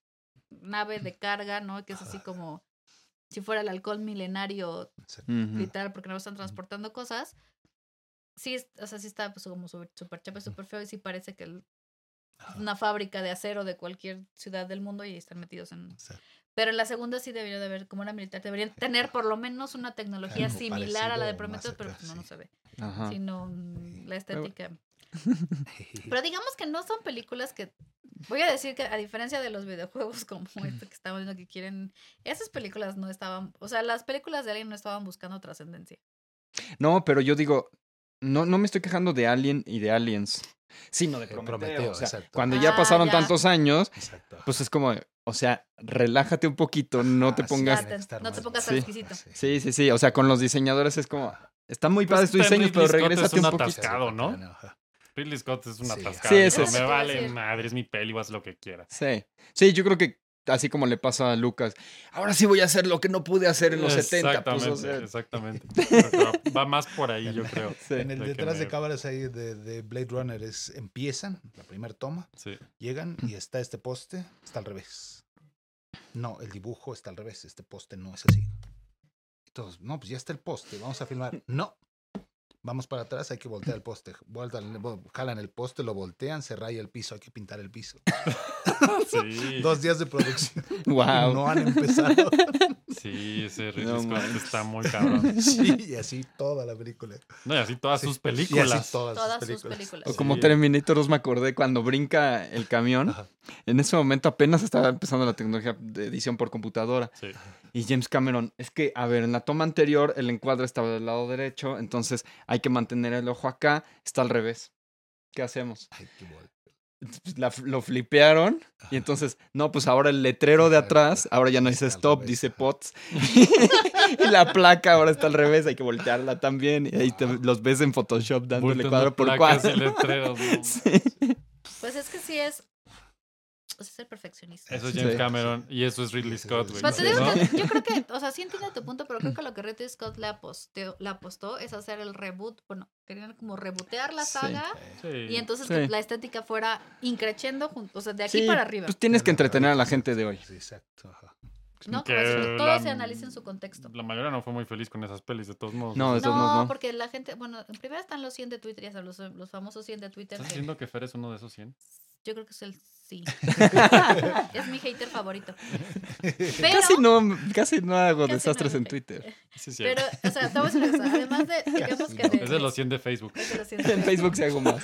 Speaker 4: nave de carga, ¿no? Que es así como si fuera el alcohol milenario literal porque no están transportando cosas. Sí, es- o sea, sí está pues, como súper super chape, súper feo y sí parece que el-
Speaker 5: Ajá.
Speaker 4: una fábrica de acero de cualquier ciudad del mundo y están metidos en...
Speaker 5: Exacto.
Speaker 4: Pero en la segunda sí debería de haber, como era militar, deberían tener por lo menos una tecnología
Speaker 5: Algo
Speaker 4: similar a la de Prometheus, pero pues no, no
Speaker 5: sí.
Speaker 4: se ve.
Speaker 3: Ajá.
Speaker 4: Sino mm, la estética. [LAUGHS] Pero digamos que no son películas que... Voy a decir que a diferencia de los videojuegos [LAUGHS] como este que estamos viendo que quieren... Esas películas no estaban... O sea, las películas de Alien no estaban buscando trascendencia.
Speaker 3: No, pero yo digo, no, no me estoy quejando de Alien y de Aliens, sino de
Speaker 5: De
Speaker 3: Prometeo.
Speaker 5: Prometeo,
Speaker 3: o sea,
Speaker 5: exacto.
Speaker 3: cuando ya
Speaker 4: Ah,
Speaker 3: pasaron
Speaker 4: ya.
Speaker 3: tantos años,
Speaker 5: Exacto.
Speaker 3: pues es como, o sea, relájate un poquito, no te
Speaker 5: Ah,
Speaker 3: pongas...
Speaker 4: Te- no te pongas
Speaker 3: Sí.
Speaker 4: tan exquisito.
Speaker 3: Sí, sí, sí, o sea, con los diseñadores es como, está muy padre
Speaker 2: Pues
Speaker 3: tu diseño, pero regrésate
Speaker 2: un
Speaker 3: un poquito.
Speaker 2: atascado. ¿no? Ridley Scott es un
Speaker 5: Sí.
Speaker 2: atascado.
Speaker 3: Sí, ese
Speaker 2: me
Speaker 4: es-
Speaker 2: vale madre, es mi peli, haz lo que quieras.
Speaker 3: Sí, sí, yo creo que así como le pasa a Lucas, ahora sí voy a hacer lo que no pude hacer en los 70. Pues, o sea,
Speaker 2: Exactamente. Pero va más por ahí, yo creo. [LAUGHS]
Speaker 3: sí.
Speaker 5: En el
Speaker 2: De
Speaker 5: detrás de cámaras ahí de, de Blade Runner es empiezan, la primera toma,
Speaker 2: Sí.
Speaker 5: llegan y está este poste, está al revés. No, el dibujo está al revés, este poste no es así. Todos, no, pues ya está el poste, vamos a filmar. No. Vamos para atrás, hay que voltear el poste. Vueltan, vo- jalan el poste, lo voltean, se raya el piso, hay que pintar el piso. [LAUGHS]
Speaker 2: Sí.
Speaker 5: Dos días de producción [LAUGHS] y
Speaker 3: Wow.
Speaker 5: no han empezado.
Speaker 2: Sí, ese Ridley
Speaker 3: No
Speaker 2: está muy cabrón. [LAUGHS]
Speaker 5: Sí, y así toda la película.
Speaker 2: No, y así todas
Speaker 5: Sí,
Speaker 2: sus
Speaker 5: Y
Speaker 2: películas.
Speaker 5: así todas,
Speaker 4: Todas
Speaker 5: sus
Speaker 4: sus
Speaker 5: películas.
Speaker 4: películas.
Speaker 3: O como
Speaker 2: Sí.
Speaker 3: Terminator 2 me acordé cuando brinca el camión.
Speaker 5: Ajá.
Speaker 3: En ese momento apenas estaba empezando la tecnología de edición por computadora.
Speaker 2: Sí.
Speaker 3: Y James Cameron, es que, a ver, en la toma anterior el encuadre estaba del lado derecho, entonces hay que mantener el ojo acá, está al revés. ¿Qué hacemos?
Speaker 5: Ay, qué bol-
Speaker 3: la- lo flipearon y entonces, no, pues ahora el letrero de atrás, ahora ya no dice stop, dice. POTS. [LAUGHS] y la placa ahora está al revés, hay que voltearla también. Y ahí te- los ves en Photoshop dándole
Speaker 2: Bultos
Speaker 3: cuadro por cuadro.
Speaker 2: y letreros, no. [LAUGHS]
Speaker 3: Sí.
Speaker 4: Pues es que sí es. Pues es el perfeccionista.
Speaker 2: Eso es
Speaker 3: Sí.
Speaker 2: James Cameron y eso es Ridley Scott, güey.
Speaker 5: Sí,
Speaker 4: digo
Speaker 2: ¿no?
Speaker 4: que yo creo que, o sea, sí entiendo tu punto, pero creo que lo que Ridley Scott le apostó, le apostó es hacer el reboot. Bueno, querían como rebotear la saga
Speaker 2: Sí.
Speaker 4: y entonces
Speaker 3: Sí.
Speaker 4: que la estética fuera increciendo, junto, o sea, de aquí
Speaker 3: Sí,
Speaker 4: para arriba.
Speaker 3: Pues tienes que entretener a la gente de hoy.
Speaker 5: Sí, exacto. ajá.
Speaker 4: ¿No?
Speaker 2: que
Speaker 4: Como todo
Speaker 2: la-
Speaker 4: se analiza en su contexto.
Speaker 2: La mayoría no fue muy feliz con esas pelis, de todos modos.
Speaker 3: No, de todos
Speaker 4: No,
Speaker 3: modos, no.
Speaker 4: porque la gente, bueno, en primera están los 100 de Twitter, ya sabes, los, los famosos 100 de Twitter.
Speaker 2: ¿Estás
Speaker 4: que
Speaker 2: diciendo que Fer es uno de esos 100?
Speaker 4: yo creo que es el sí. [LAUGHS] [LAUGHS] es mi hater favorito. Pero,
Speaker 3: Casi no, casi no hago
Speaker 4: Casi
Speaker 3: desastres en. Twitter.
Speaker 2: Sí, sí.
Speaker 4: pero, o sea, decir una cosa, además de, digamos que de,
Speaker 2: Es de los 100 de Facebook.
Speaker 4: es de los 100 [LAUGHS] de
Speaker 3: En Facebook sí hago más.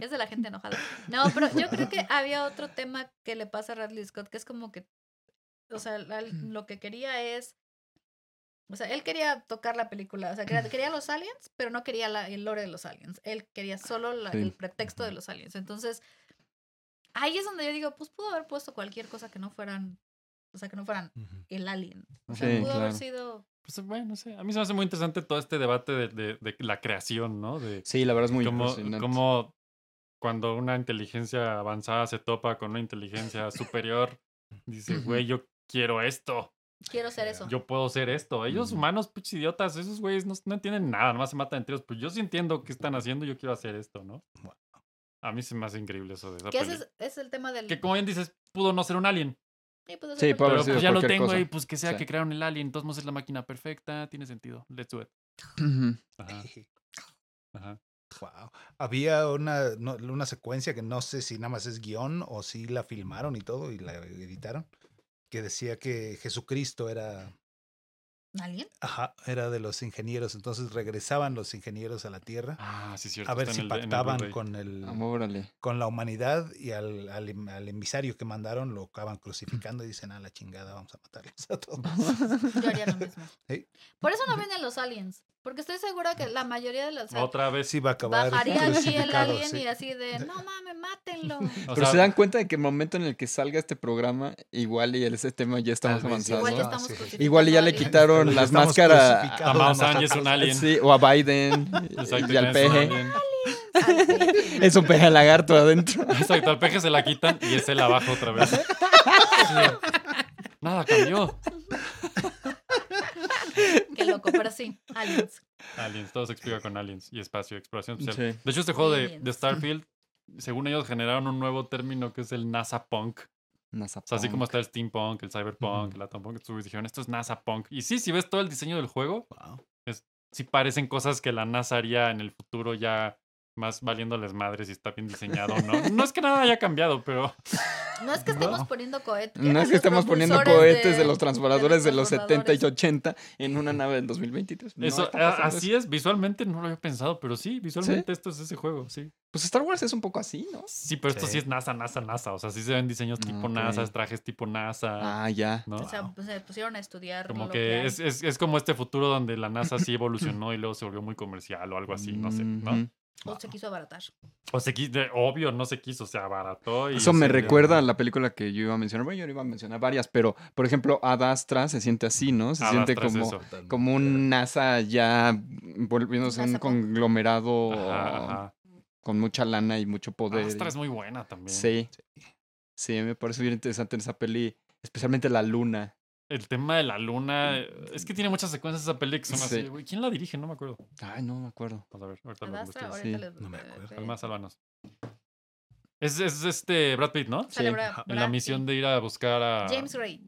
Speaker 4: Es de la gente enojada. No, pero yo creo que había otro tema que le pasa a Radley Scott, que es como que, o sea, la- lo que quería es, o sea, él quería tocar la película, o sea, quería, quería los aliens, pero no quería la- el lore de los aliens. Él quería solo la-
Speaker 3: Sí.
Speaker 4: el pretexto de los aliens. Entonces, ahí es donde yo digo, pues pudo haber puesto cualquier cosa que no fueran, o sea, que no fueran el alien. O sea,
Speaker 3: Sí,
Speaker 4: pudo haber sido...
Speaker 2: Pues bueno, no sé. A mí se me hace muy interesante todo este debate de, de- de la creación, ¿no? De
Speaker 3: Sí, la verdad es muy
Speaker 2: cómo,
Speaker 3: impresionante.
Speaker 2: cómo cuando una inteligencia avanzada se topa con una inteligencia superior, dice, güey, yo quiero esto.
Speaker 4: Quiero ser eso.
Speaker 2: Yo puedo ser esto. Ellos humanos, pinches idiotas, esos güeyes no, no entienden nada, nomás se matan entre ellos. Pues yo sí entiendo qué están haciendo, yo quiero hacer esto, ¿no? A mí se me hace increíble eso de esa
Speaker 4: que ese es, es el tema del...
Speaker 2: Que como bien dices, pudo no ser un alien.
Speaker 4: Sí, pudo
Speaker 3: Sí,
Speaker 4: ser
Speaker 3: puede haber
Speaker 2: Pero pues ya lo tengo
Speaker 3: cosa.
Speaker 2: y pues que sea
Speaker 3: Sí.
Speaker 2: que crearon el alien, entonces es la máquina perfecta, tiene sentido. Let's do it. Ajá. [LAUGHS] Ajá.
Speaker 5: Wow. Había una, no- una secuencia que no sé si nada más es guion o si la filmaron y todo y la editaron, que decía que Jesucristo era,
Speaker 4: ¿Alguien?
Speaker 5: ajá, era de los ingenieros, entonces regresaban los ingenieros a la Tierra
Speaker 2: Ah, sí, cierto.
Speaker 5: a ver
Speaker 2: está
Speaker 5: si
Speaker 2: en el- en el
Speaker 5: pactaban con el con la humanidad y al, al, em- al emisario que mandaron lo acaban [LAUGHS] crucificando y dicen, a la chingada, vamos a matarlos a todos.
Speaker 4: Yo haría lo mismo. [LAUGHS]
Speaker 5: Sí.
Speaker 4: Por eso no vienen los aliens. Porque estoy segura que la mayoría de sea,
Speaker 2: Otra vez.
Speaker 5: Sí va a acabar
Speaker 4: bajaría aquí el alien
Speaker 5: sí.
Speaker 4: y así de, no mames, mátenlo. [LAUGHS]
Speaker 2: O
Speaker 3: Pero
Speaker 2: sea,
Speaker 3: se dan cuenta de que el momento en el que salga este programa, igual y ese tema ya está
Speaker 5: Tal
Speaker 3: más
Speaker 5: vez ya
Speaker 3: avanzado.
Speaker 4: Igual ya
Speaker 5: Ah,
Speaker 4: estamos
Speaker 5: sí.
Speaker 3: Igual y ya le quitaron
Speaker 5: Pero
Speaker 3: las
Speaker 5: estamos
Speaker 3: máscaras a,
Speaker 2: y es un alien. [LAUGHS]
Speaker 3: sí, o a Biden [LAUGHS]
Speaker 2: Exacto,
Speaker 3: y al peje.
Speaker 2: alien.
Speaker 4: Al peje.
Speaker 3: Es un peje lagarto adentro.
Speaker 2: Exacto, al peje se la quitan y es el abajo otra vez. Sí. Nada cambió. [LAUGHS]
Speaker 4: Qué loco, pero sí, aliens.
Speaker 2: Aliens, todo se explica con aliens y espacio, exploración espacial.
Speaker 3: Sí.
Speaker 2: De hecho, este juego de, Starfield, según ellos, generaron un nuevo término que es el NASA Punk. O sea, así como está el steampunk, el cyberpunk,
Speaker 5: Ujú.
Speaker 2: el atompunk, dijeron, esto es NASA Punk. Y sí, si ves todo el diseño del juego,
Speaker 5: Wow.
Speaker 2: sí parecen cosas que la NASA haría en el futuro ya más valiéndoles madres si está bien diseñado, ¿no? [LAUGHS] No es que nada haya cambiado, pero
Speaker 4: No es que [LAUGHS] estemos
Speaker 5: No.
Speaker 4: poniendo cohetes.
Speaker 3: No es que estemos poniendo cohetes de, los transbordadores de los 70 y 80 en una nave del 2023. No
Speaker 2: eso, así es, visualmente no lo había pensado, pero sí, visualmente esto es ese juego, sí.
Speaker 3: Pues Star Wars es un poco así, ¿no?
Speaker 2: Sí, pero esto sí es NASA, NASA, NASA, o sea, sí se ven diseños tipo
Speaker 3: Ok.
Speaker 2: NASA, trajes tipo NASA,
Speaker 3: Ah, ya.
Speaker 2: ¿no?
Speaker 4: O sea, pues, se pusieron a estudiar.
Speaker 2: Como que es, es, es como este futuro donde la NASA sí evolucionó y luego se volvió muy comercial o algo así, no sé, ¿no?
Speaker 4: O se quiso abaratar.
Speaker 2: O se quiso, obvio, no se quiso, se abarató. Y
Speaker 3: Eso me recuerda a la película que yo iba a mencionar. Bueno, yo no iba a mencionar varias, pero por ejemplo, Ad Astra se siente así, ¿no? Se
Speaker 2: Ad
Speaker 3: siente
Speaker 2: es
Speaker 3: como,
Speaker 2: eso.
Speaker 3: como un NASA ya volviéndose un
Speaker 4: NASA pop.
Speaker 3: conglomerado
Speaker 2: Ajá, ajá.
Speaker 3: con mucha lana y mucho poder.
Speaker 2: Astra es muy buena también.
Speaker 3: Sí. Sí, me parece bien interesante en esa peli, especialmente la luna.
Speaker 2: El tema de la luna, eh, es que tiene muchas secuencias esa peli que son así,
Speaker 3: Sí.
Speaker 2: güey. ¿Quién la dirige? No me acuerdo.
Speaker 3: Ay, no me acuerdo.
Speaker 2: Vamos a ver, ahorita lo
Speaker 3: sí.
Speaker 4: les-
Speaker 5: No me acuerdo.
Speaker 2: Alma, sálvanos. Es, es este Brad Pitt, ¿no?
Speaker 3: Sí.
Speaker 4: Brad-
Speaker 2: En la misión de ir a buscar a,
Speaker 4: James Gray.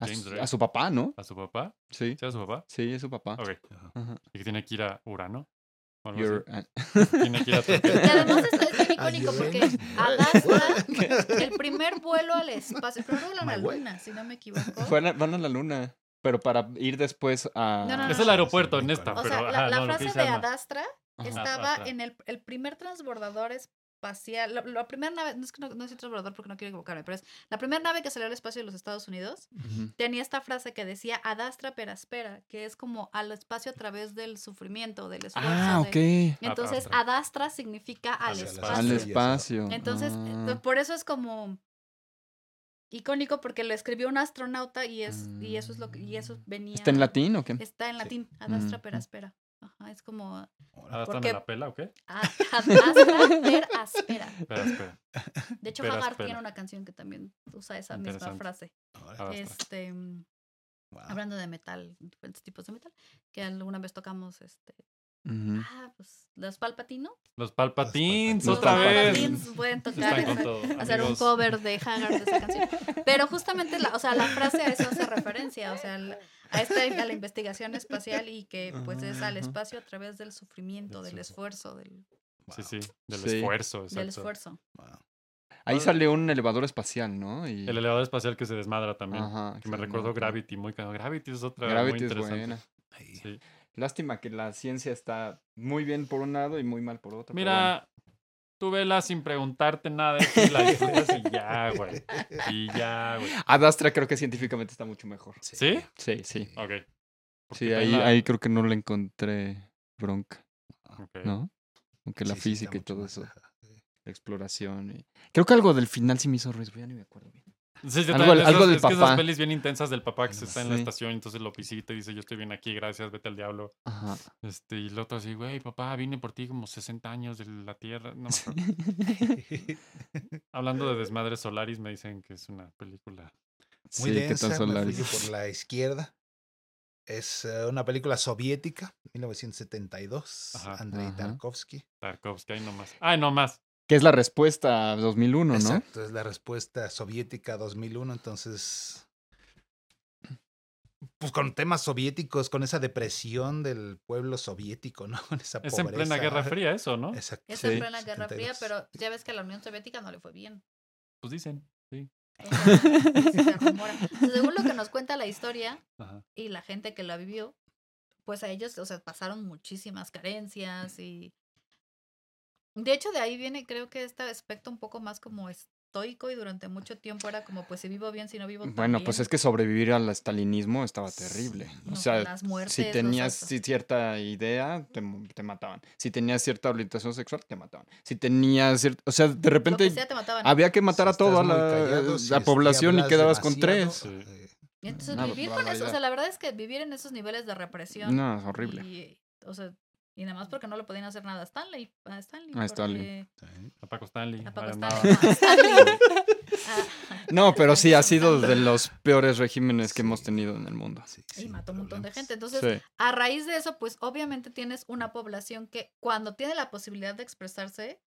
Speaker 3: A,
Speaker 2: James
Speaker 3: su,
Speaker 2: Ray.
Speaker 3: a su papá, ¿no?
Speaker 2: a su papá.
Speaker 3: Sí.
Speaker 2: ¿Sí a su papá?
Speaker 3: Sí, es su papá.
Speaker 2: Ok.
Speaker 3: Ajá.
Speaker 2: Y que tiene que ir a Urano. Tiene que ir a [LAUGHS]
Speaker 4: Y además es, icónico porque. [LAUGHS] Adastra, el primer vuelo al espacio, pero no a la
Speaker 5: My way.
Speaker 4: luna, si no me equivoco.
Speaker 3: Fue a la- van a la luna, pero para ir después a...
Speaker 4: No, no, no.
Speaker 2: Es el aeropuerto en esta,
Speaker 4: O
Speaker 2: pero
Speaker 4: sea, la,
Speaker 2: ajá,
Speaker 4: la frase de. Adastra estaba en el, el primer transbordador espacial, la, la primera nave, no es que no, no es transbordador porque no quiero equivocarme, pero es la primera nave que salió al espacio de los Estados Unidos, tenía esta frase que decía Adastra per aspera, que es como al espacio a través del sufrimiento, del esfuerzo.
Speaker 3: Ah,
Speaker 4: de-
Speaker 3: ok.
Speaker 4: Entonces,
Speaker 2: Adastra.
Speaker 4: Significa al
Speaker 5: Hacia
Speaker 4: espacio.
Speaker 3: Al
Speaker 5: espacio.
Speaker 4: Entonces,
Speaker 3: Ah.
Speaker 4: eh, por eso es como icónico porque lo escribió un astronauta y es y eso es lo que y eso venía
Speaker 3: ¿Está en latín o qué?
Speaker 4: Está en latín, Adastra
Speaker 3: Mm,
Speaker 4: per
Speaker 3: mm.
Speaker 4: Ajá, es como
Speaker 2: ¿Adastra
Speaker 4: porque-
Speaker 2: me la pela o qué?
Speaker 4: a- Adastra per aspera.
Speaker 2: Espera, espera.
Speaker 4: De hecho,
Speaker 2: aspera.
Speaker 4: tiene una canción que también usa esa misma frase. Este, mm,
Speaker 5: Wow.
Speaker 4: hablando de metal, diferentes tipos de metal, que alguna vez tocamos este, ah, pues los Palpatino.
Speaker 2: Los Palpatines,
Speaker 5: Los
Speaker 2: otra
Speaker 4: Los
Speaker 2: vez.
Speaker 4: Palpatines pueden tocar
Speaker 2: todo. [LAUGHS]
Speaker 4: hacer un cover de Haggard de esa canción. Pero justamente, la, o sea, la frase a eso hace referencia, o sea, al- a esta a la investigación espacial y que pues es al espacio a través del sufrimiento,
Speaker 5: Del
Speaker 4: del esfuerzo, del,
Speaker 2: Sí, sí, del
Speaker 3: Sí.
Speaker 2: esfuerzo,
Speaker 4: del
Speaker 2: exacto.
Speaker 4: esfuerzo.
Speaker 5: Wow.
Speaker 3: Ahí salió un elevador espacial, ¿no? Y...
Speaker 2: El elevador espacial que se desmadra también.
Speaker 3: Ajá,
Speaker 2: que me
Speaker 3: desmadra.
Speaker 2: Gravity, muy caro. Gravity es otra
Speaker 3: Gravity
Speaker 2: muy
Speaker 3: es
Speaker 2: interesante.
Speaker 3: buena.
Speaker 5: Ahí.
Speaker 2: Sí.
Speaker 3: Lástima que la ciencia está muy bien por un lado y muy mal por otro. pero
Speaker 2: Mira, tú vela sin preguntarte nada ti, la disfrutas y ya, güey. Y ya, güey.
Speaker 3: bueno. Ad Astra creo que científicamente está mucho mejor.
Speaker 2: ¿Sí?
Speaker 3: Sí, sí.
Speaker 2: Ok.
Speaker 3: Sí, ahí,
Speaker 2: la-
Speaker 3: ahí creo que no le encontré bronca,
Speaker 2: ok.
Speaker 3: ¿no? Aunque la
Speaker 5: Sí, sí, está
Speaker 3: física y todo eso, la exploración. y- Creo que algo del final sí me hizo ruido, ya ni me acuerdo bien.
Speaker 2: Sí, yo
Speaker 3: Algo- algo
Speaker 2: esas-
Speaker 3: del
Speaker 2: es que esas
Speaker 3: papá.
Speaker 2: pelis bien intensas del papá que se está en la estación, entonces lo visita y dice, yo estoy bien aquí, gracias, vete al diablo.
Speaker 3: Ajá.
Speaker 2: Este, y el otro así, güey, papá, vine por ti como 60 años de la Tierra. No. [LAUGHS] Hablando de desmadres Solaris, me dicen que es una película.
Speaker 5: Muy
Speaker 3: sí, ¿qué
Speaker 5: densa, por la izquierda. Es eh, una película soviética, 1972,
Speaker 2: Ajá.
Speaker 5: Andrei
Speaker 3: Ajá.
Speaker 5: Tarkovsky.
Speaker 2: Tarkovsky, ay, no más. Ay, no más.
Speaker 3: Que es la respuesta a 2001, ¿no?
Speaker 5: Exacto, es la respuesta soviética 2001, entonces pues con temas soviéticos, con esa depresión del pueblo soviético, ¿no? [LAUGHS] Con esa
Speaker 2: Es en plena Guerra. Fría eso, ¿no?
Speaker 5: Exacto.
Speaker 4: Es
Speaker 3: Sí.
Speaker 4: en plena Guerra Fría,
Speaker 5: 72.
Speaker 4: pero ya ves que a la Unión Soviética no le fue bien.
Speaker 2: Pues dicen, sí.
Speaker 4: Se. [LAUGHS] Según lo que nos cuenta la historia
Speaker 2: Ajá.
Speaker 4: y la gente que la vivió, pues a ellos, o sea, pasaron muchísimas carencias y... De hecho, de ahí viene, creo que este aspecto un poco más como estoico y durante mucho tiempo era como, pues si vivo bien, si no vivo tan
Speaker 3: Bueno, pues es que sobrevivir al estalinismo estaba terrible.
Speaker 4: No,
Speaker 3: O sea,
Speaker 4: las muertes,
Speaker 3: si tenías cierta idea, te, mu- te mataban. Si tenías cierta orientación sexual, te mataban. Si tenías cierta... O sea, de
Speaker 4: que
Speaker 3: repente
Speaker 4: sea te mataban.
Speaker 3: había que matar
Speaker 5: Si
Speaker 3: a toda la,
Speaker 5: callado, si
Speaker 3: la
Speaker 5: es- si
Speaker 3: población y quedabas con tres.
Speaker 2: Sí.
Speaker 5: eh,
Speaker 4: entonces
Speaker 3: Una
Speaker 4: vivir con eso, o sea, la verdad es que vivir en esos niveles de represión.
Speaker 3: No, es horrible.
Speaker 4: Y, o sea, y nada más porque no le podían hacer nada a Stanley. A Stanley.
Speaker 3: A Stanley.
Speaker 4: porque-
Speaker 5: sí.
Speaker 2: A Paco Stanley.
Speaker 4: A Paco Stanley.
Speaker 2: andaba.
Speaker 4: no, a Stanley. [LAUGHS] Ah,
Speaker 3: No, pero sí ha sido de [LAUGHS] los peores regímenes que hemos tenido en el mundo.
Speaker 5: Sí,
Speaker 4: Y mató un montón de gente. Entonces,
Speaker 3: Sí.
Speaker 4: a raíz de eso, pues obviamente tienes una población que cuando tiene la posibilidad de expresarse,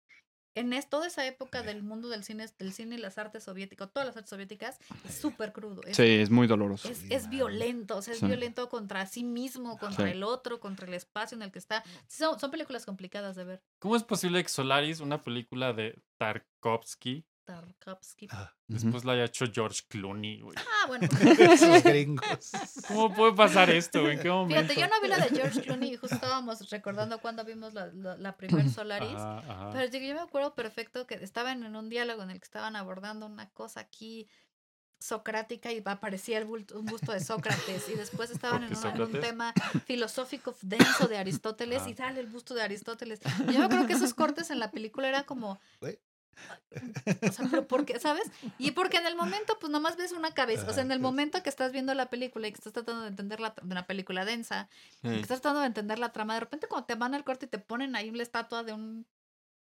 Speaker 4: en es, toda esa época del mundo del cine, del cine y las artes soviéticas, todas las artes soviéticas, es súper crudo. Es,
Speaker 3: Sí, es muy doloroso.
Speaker 4: es, violento, o sea, es
Speaker 3: Sí.
Speaker 4: violento contra sí mismo, contra
Speaker 3: Sí.
Speaker 4: el otro, contra el espacio en el que está. Son, son películas complicadas de ver.
Speaker 2: ¿Cómo es posible que Solaris, una película de Tarkovsky,
Speaker 4: Tarkovsky.
Speaker 5: Ah,
Speaker 2: después la haya hecho George Clooney, güey?
Speaker 4: Ah, bueno.
Speaker 5: Esos [LAUGHS] gringos.
Speaker 2: ¿Cómo puede pasar esto, güey? ¿En qué momento?
Speaker 4: Fíjate, yo no vi la de George Clooney, justo estábamos recordando cuando vimos la, la, la primer Solaris.
Speaker 2: Ajá, ajá.
Speaker 4: Pero yo, yo me acuerdo perfecto que estaban en un diálogo en el que estaban abordando una cosa aquí socrática y aparecía el bulto- un busto de Sócrates y después estaban en,
Speaker 2: ¿Por qué
Speaker 4: una- en un tema filosófico denso de Aristóteles y sale el busto de Aristóteles. Y yo me acuerdo que esos cortes en la película era como... O sea, pero ¿por qué? ¿Sabes? Y porque en el momento, pues nomás ves una cabeza. O sea, en el momento que estás viendo la película y que estás tratando de entender la, de una película densa, que estás tratando de entender la trama, de repente cuando te van al corte y te ponen ahí una estatua de un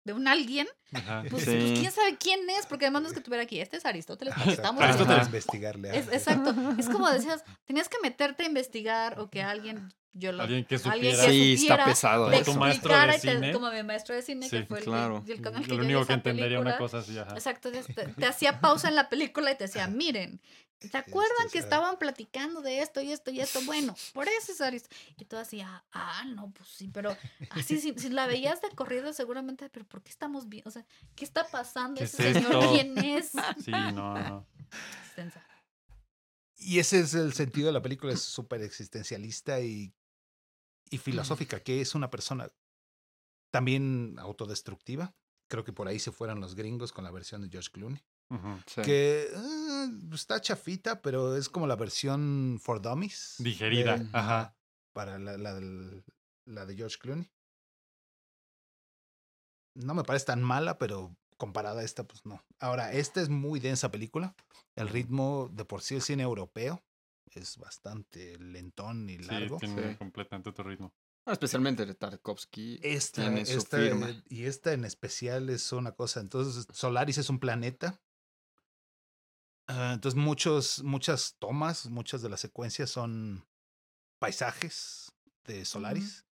Speaker 4: de un alguien,
Speaker 2: Ajá.
Speaker 4: pues,
Speaker 3: Sí.
Speaker 4: pues, quién sabe quién es, porque además no es que tuviera aquí, este es Aristóteles, porque estamos
Speaker 2: Aristóteles.
Speaker 5: investigarle.
Speaker 4: Es, exacto, es como decías, tenías que meterte a investigar o que alguien, yo lo,
Speaker 2: Alguien que
Speaker 4: alguien
Speaker 2: supiera.
Speaker 4: que
Speaker 3: Sí, está pesado
Speaker 4: te
Speaker 2: Como tu maestro de
Speaker 4: te-
Speaker 2: cine.
Speaker 4: como mi maestro de cine, que
Speaker 2: Sí,
Speaker 4: fue el,
Speaker 3: claro.
Speaker 4: que, el el que
Speaker 2: único que entendería una cosa así, ajá.
Speaker 4: Exacto, te, te hacía pausa en la película y te decía, miren, ¿te acuerdan
Speaker 5: Este,
Speaker 4: que estaban platicando de esto y esto y esto? Bueno, por eso es Aristóteles. Y tú así, ah, ah, no, pues sí, pero así, si, si la veías de corrido, seguramente, pero ¿por qué estamos bien? O sea, ¿qué está pasando?
Speaker 2: ¿Qué
Speaker 4: ¿Ese
Speaker 2: es
Speaker 4: señor
Speaker 2: esto?
Speaker 4: quién es?
Speaker 2: Sí, no, no.
Speaker 4: Extensa.
Speaker 5: Y ese es el sentido de la película, es súper existencialista y, y filosófica, que es una persona también autodestructiva. Creo que por ahí se fueron los gringos con la versión de George Clooney.
Speaker 3: Sí.
Speaker 5: Que eh, está chafita, pero es como la versión for dummies.
Speaker 2: Digerida,
Speaker 5: de-
Speaker 2: ajá.
Speaker 5: Para la, la, la de George Clooney. No me parece tan mala, pero comparada a esta, pues no. Ahora, esta es muy densa película. El ritmo de por sí el cine europeo es bastante lentón y
Speaker 2: Sí,
Speaker 5: largo.
Speaker 2: tiene
Speaker 3: Sí.
Speaker 2: completamente tu ritmo.
Speaker 3: Ah, especialmente de Tarkovsky.
Speaker 5: Esta,
Speaker 3: tiene su
Speaker 5: esta,
Speaker 3: firma.
Speaker 5: y esta en especial es una cosa. Entonces, Solaris es un planeta. Ah, entonces, muchos, muchas tomas, muchas de las secuencias son paisajes de Solaris.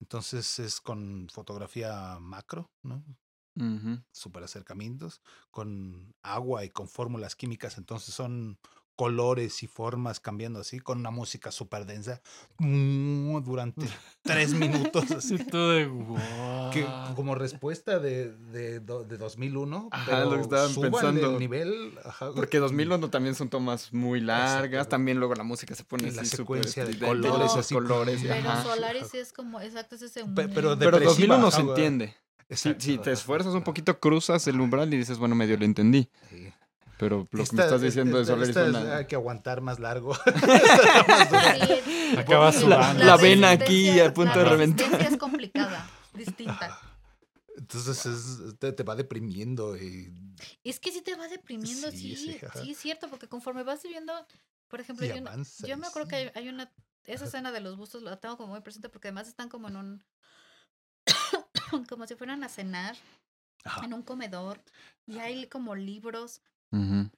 Speaker 5: Entonces es con fotografía macro, ¿no?
Speaker 3: Ujú.
Speaker 5: Super acercamientos, con agua y con fórmulas químicas. Entonces son colores y formas cambiando así, con una música súper densa mm, durante [LAUGHS] tres minutos. Así.
Speaker 2: De
Speaker 5: Que
Speaker 2: "Guau".
Speaker 5: como respuesta de, de, de 2001,
Speaker 3: Ajá,
Speaker 5: pero
Speaker 3: lo que estaban pensando.
Speaker 5: el nivel. ajá,
Speaker 3: Porque 2001 también son tomas muy largas.
Speaker 5: Exacto.
Speaker 3: También luego la música se pone
Speaker 5: la
Speaker 3: así
Speaker 5: secuencia de
Speaker 4: colores
Speaker 3: estridente,
Speaker 5: así,
Speaker 3: colores
Speaker 4: Pero
Speaker 3: ajá.
Speaker 4: Solaris es como, exacto, es ese...
Speaker 5: Pe- pero de-
Speaker 3: Pero
Speaker 5: depresiva,
Speaker 3: 2001 se entiende. Si,
Speaker 5: Exacto,
Speaker 3: si te
Speaker 5: ajá,
Speaker 3: esfuerzas un poquito, cruzas el umbral y dices, bueno, medio lo entendí.
Speaker 5: Sí.
Speaker 3: Pero lo que me estás diciendo de
Speaker 5: esta- esta
Speaker 3: es
Speaker 5: es-
Speaker 3: una-
Speaker 5: hay que aguantar más largo. [LAUGHS] [LAUGHS]
Speaker 2: Acaba
Speaker 4: La-
Speaker 2: sudando.
Speaker 3: La vena aquí a punto
Speaker 4: la
Speaker 3: de reventar.
Speaker 4: es complicada, distinta.
Speaker 5: Entonces es- te, te va deprimiendo. Y,
Speaker 4: Es que sí te va deprimiendo,
Speaker 5: Sí,
Speaker 4: sí,
Speaker 5: sí,
Speaker 4: sí, es cierto, porque conforme vas viviendo, por ejemplo, yo,
Speaker 5: avanza.
Speaker 4: yo me acuerdo que
Speaker 5: sí.
Speaker 4: hay, hay una, esa escena de los bustos la tengo como muy presente porque además están como en un, [COUGHS] como si fueran a cenar,
Speaker 5: Ajá.
Speaker 4: en un comedor, y hay como libros,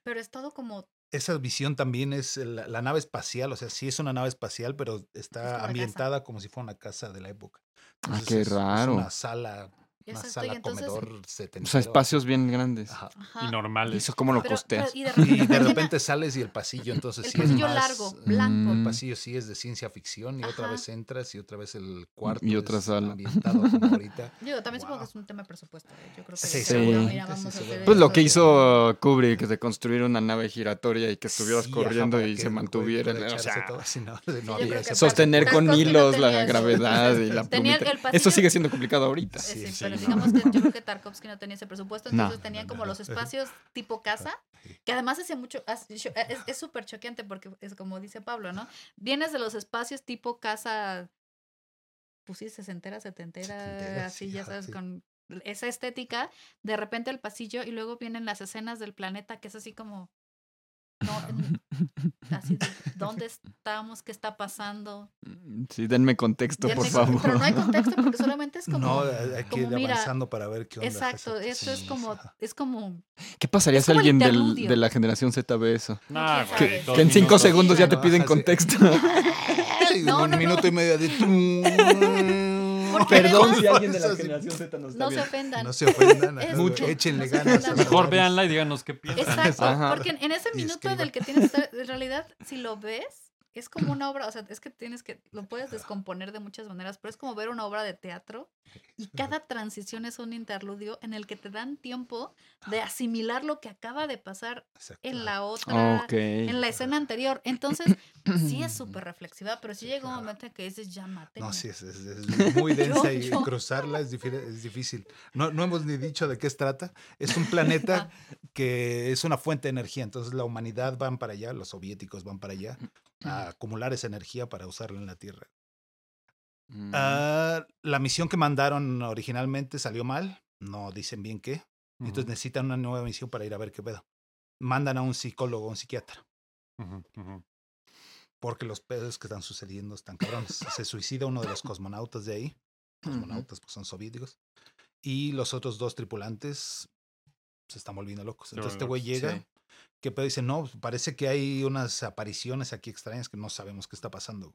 Speaker 4: Pero es todo como,
Speaker 5: Esa visión también es la, la nave espacial, o sea, sí es una nave espacial, pero está
Speaker 4: casa.
Speaker 5: ambientada como si fuera una casa de la época.
Speaker 3: Ah,
Speaker 5: Entonces
Speaker 3: qué
Speaker 5: es- es
Speaker 3: raro.
Speaker 5: una sala Una
Speaker 4: Exacto, y
Speaker 5: sala
Speaker 4: entonces-
Speaker 5: comedor
Speaker 3: O sea, espacios bien grandes.
Speaker 5: Ajá.
Speaker 4: Ajá.
Speaker 2: Y normales.
Speaker 3: ¿Eso cómo lo
Speaker 4: Pero-
Speaker 3: costeas?
Speaker 4: pero- y de [LAUGHS]
Speaker 5: Y
Speaker 4: repente,
Speaker 5: de
Speaker 4: llena-
Speaker 5: repente sales y el pasillo, entonces
Speaker 4: el
Speaker 5: sí es
Speaker 4: pasillo
Speaker 5: más,
Speaker 4: largo, blanco.
Speaker 3: Mm.
Speaker 5: El pasillo sí es de ciencia ficción y otra vez entras y otra vez el cuarto
Speaker 3: Y otra
Speaker 5: es
Speaker 3: sala.
Speaker 5: ambientado como [LAUGHS] ahorita.
Speaker 4: Yo también supongo que es un tema de presupuesto. ¿eh? Yo creo que
Speaker 5: Sí,
Speaker 4: dijeron,
Speaker 3: seguramente,
Speaker 4: "No, mira,
Speaker 5: sí,
Speaker 4: a
Speaker 3: Pues lo
Speaker 4: esto".
Speaker 3: que hizo Kubrick de construir una nave giratoria y que estuvieras corriendo y se
Speaker 5: el
Speaker 3: mantuviera. O sea,
Speaker 5: todo no,
Speaker 3: sostener con hilos la
Speaker 4: eso.
Speaker 3: gravedad y la [LAUGHS]
Speaker 4: el- el
Speaker 3: Esto sigue siendo complicado ahorita.
Speaker 4: Sí,
Speaker 5: Sí,
Speaker 4: pero digamos
Speaker 5: no.
Speaker 4: que yo creo que Tarkovsky no tenía ese presupuesto,
Speaker 3: No.
Speaker 4: entonces tenían como los espacios tipo casa, que además hace mucho, cho- es súper choqueante porque es como dice Pablo, ¿no? Vienes de los espacios tipo casa, pues sí, sesentera, setentera,
Speaker 5: Setentera,
Speaker 4: así,
Speaker 5: sí,
Speaker 4: ya
Speaker 5: ajá,
Speaker 4: sabes,
Speaker 5: sí.
Speaker 4: con esa estética, de repente el pasillo y luego vienen las escenas del planeta que es así como, no, [LAUGHS] así de, ¿dónde estamos? ¿Qué está pasando?
Speaker 3: Sí, denme contexto, por favor.
Speaker 4: Pero no hay [LAUGHS] contexto porque solamente es como...
Speaker 5: No, hay que
Speaker 4: como
Speaker 5: ir
Speaker 4: mira,
Speaker 5: avanzando para ver qué onda.
Speaker 4: Exacto, esto es
Speaker 5: Sí,
Speaker 4: como, es como,
Speaker 3: ¿Qué pasaría
Speaker 4: Es
Speaker 3: si alguien del- de la generación Z ve eso?
Speaker 2: Dos
Speaker 3: Que en cinco
Speaker 2: minutos.
Speaker 3: segundos ya te
Speaker 5: No,
Speaker 3: piden contexto. [LAUGHS]
Speaker 5: Ay,
Speaker 4: No,
Speaker 5: un
Speaker 4: no,
Speaker 5: minuto
Speaker 4: no.
Speaker 5: y medio de...
Speaker 3: Perdón si alguien de la generación Z nos está
Speaker 4: no se ofendan.
Speaker 5: No se ofendan.
Speaker 4: Es-
Speaker 3: Mucho.
Speaker 5: Échenle
Speaker 4: no
Speaker 5: ganas.
Speaker 4: ofendan.
Speaker 2: Mejor véanla y díganos qué piensan.
Speaker 4: Exacto,
Speaker 3: Ajá.
Speaker 4: porque en, ese minuto del que tienes que estar, en realidad, si lo ves, es como una obra, o sea, es que tienes que, lo puedes descomponer de muchas maneras, pero es como ver una obra de teatro y cada transición es un interludio en el que te dan tiempo de asimilar lo que acaba de pasar
Speaker 5: Exacto.
Speaker 4: en la otra,
Speaker 3: Ok.
Speaker 4: en la escena anterior. Entonces, sí es [CLEARS THROAT] súper reflexiva, pero sí llega un momento en que dices, ya máteme.
Speaker 5: No, sí, es, es- es muy [LAUGHS] densa y cruzarla es, es difícil. No, no hemos ni dicho de qué se trata. Es un planeta [LAUGHS] que es una fuente de energía. Entonces la humanidad van para allá, los soviéticos van para allá a acumular esa energía para usarla en la Tierra.
Speaker 3: Mm.
Speaker 5: Ah, la misión que mandaron originalmente salió mal. No dicen bien qué. Entonces necesitan una nueva misión para ir a ver qué pedo. Mandan a un psicólogo, un psiquiatra. Porque los pedos que están sucediendo están cabrones. Se suicida uno de los cosmonautas de ahí. Cosmonautas, pues son soviéticos. Y los otros dos tripulantes se están volviendo locos. Entonces este güey llega.
Speaker 3: sí.
Speaker 5: ¿Qué pedo? Dice, no, parece que hay unas apariciones aquí extrañas que no sabemos qué está pasando.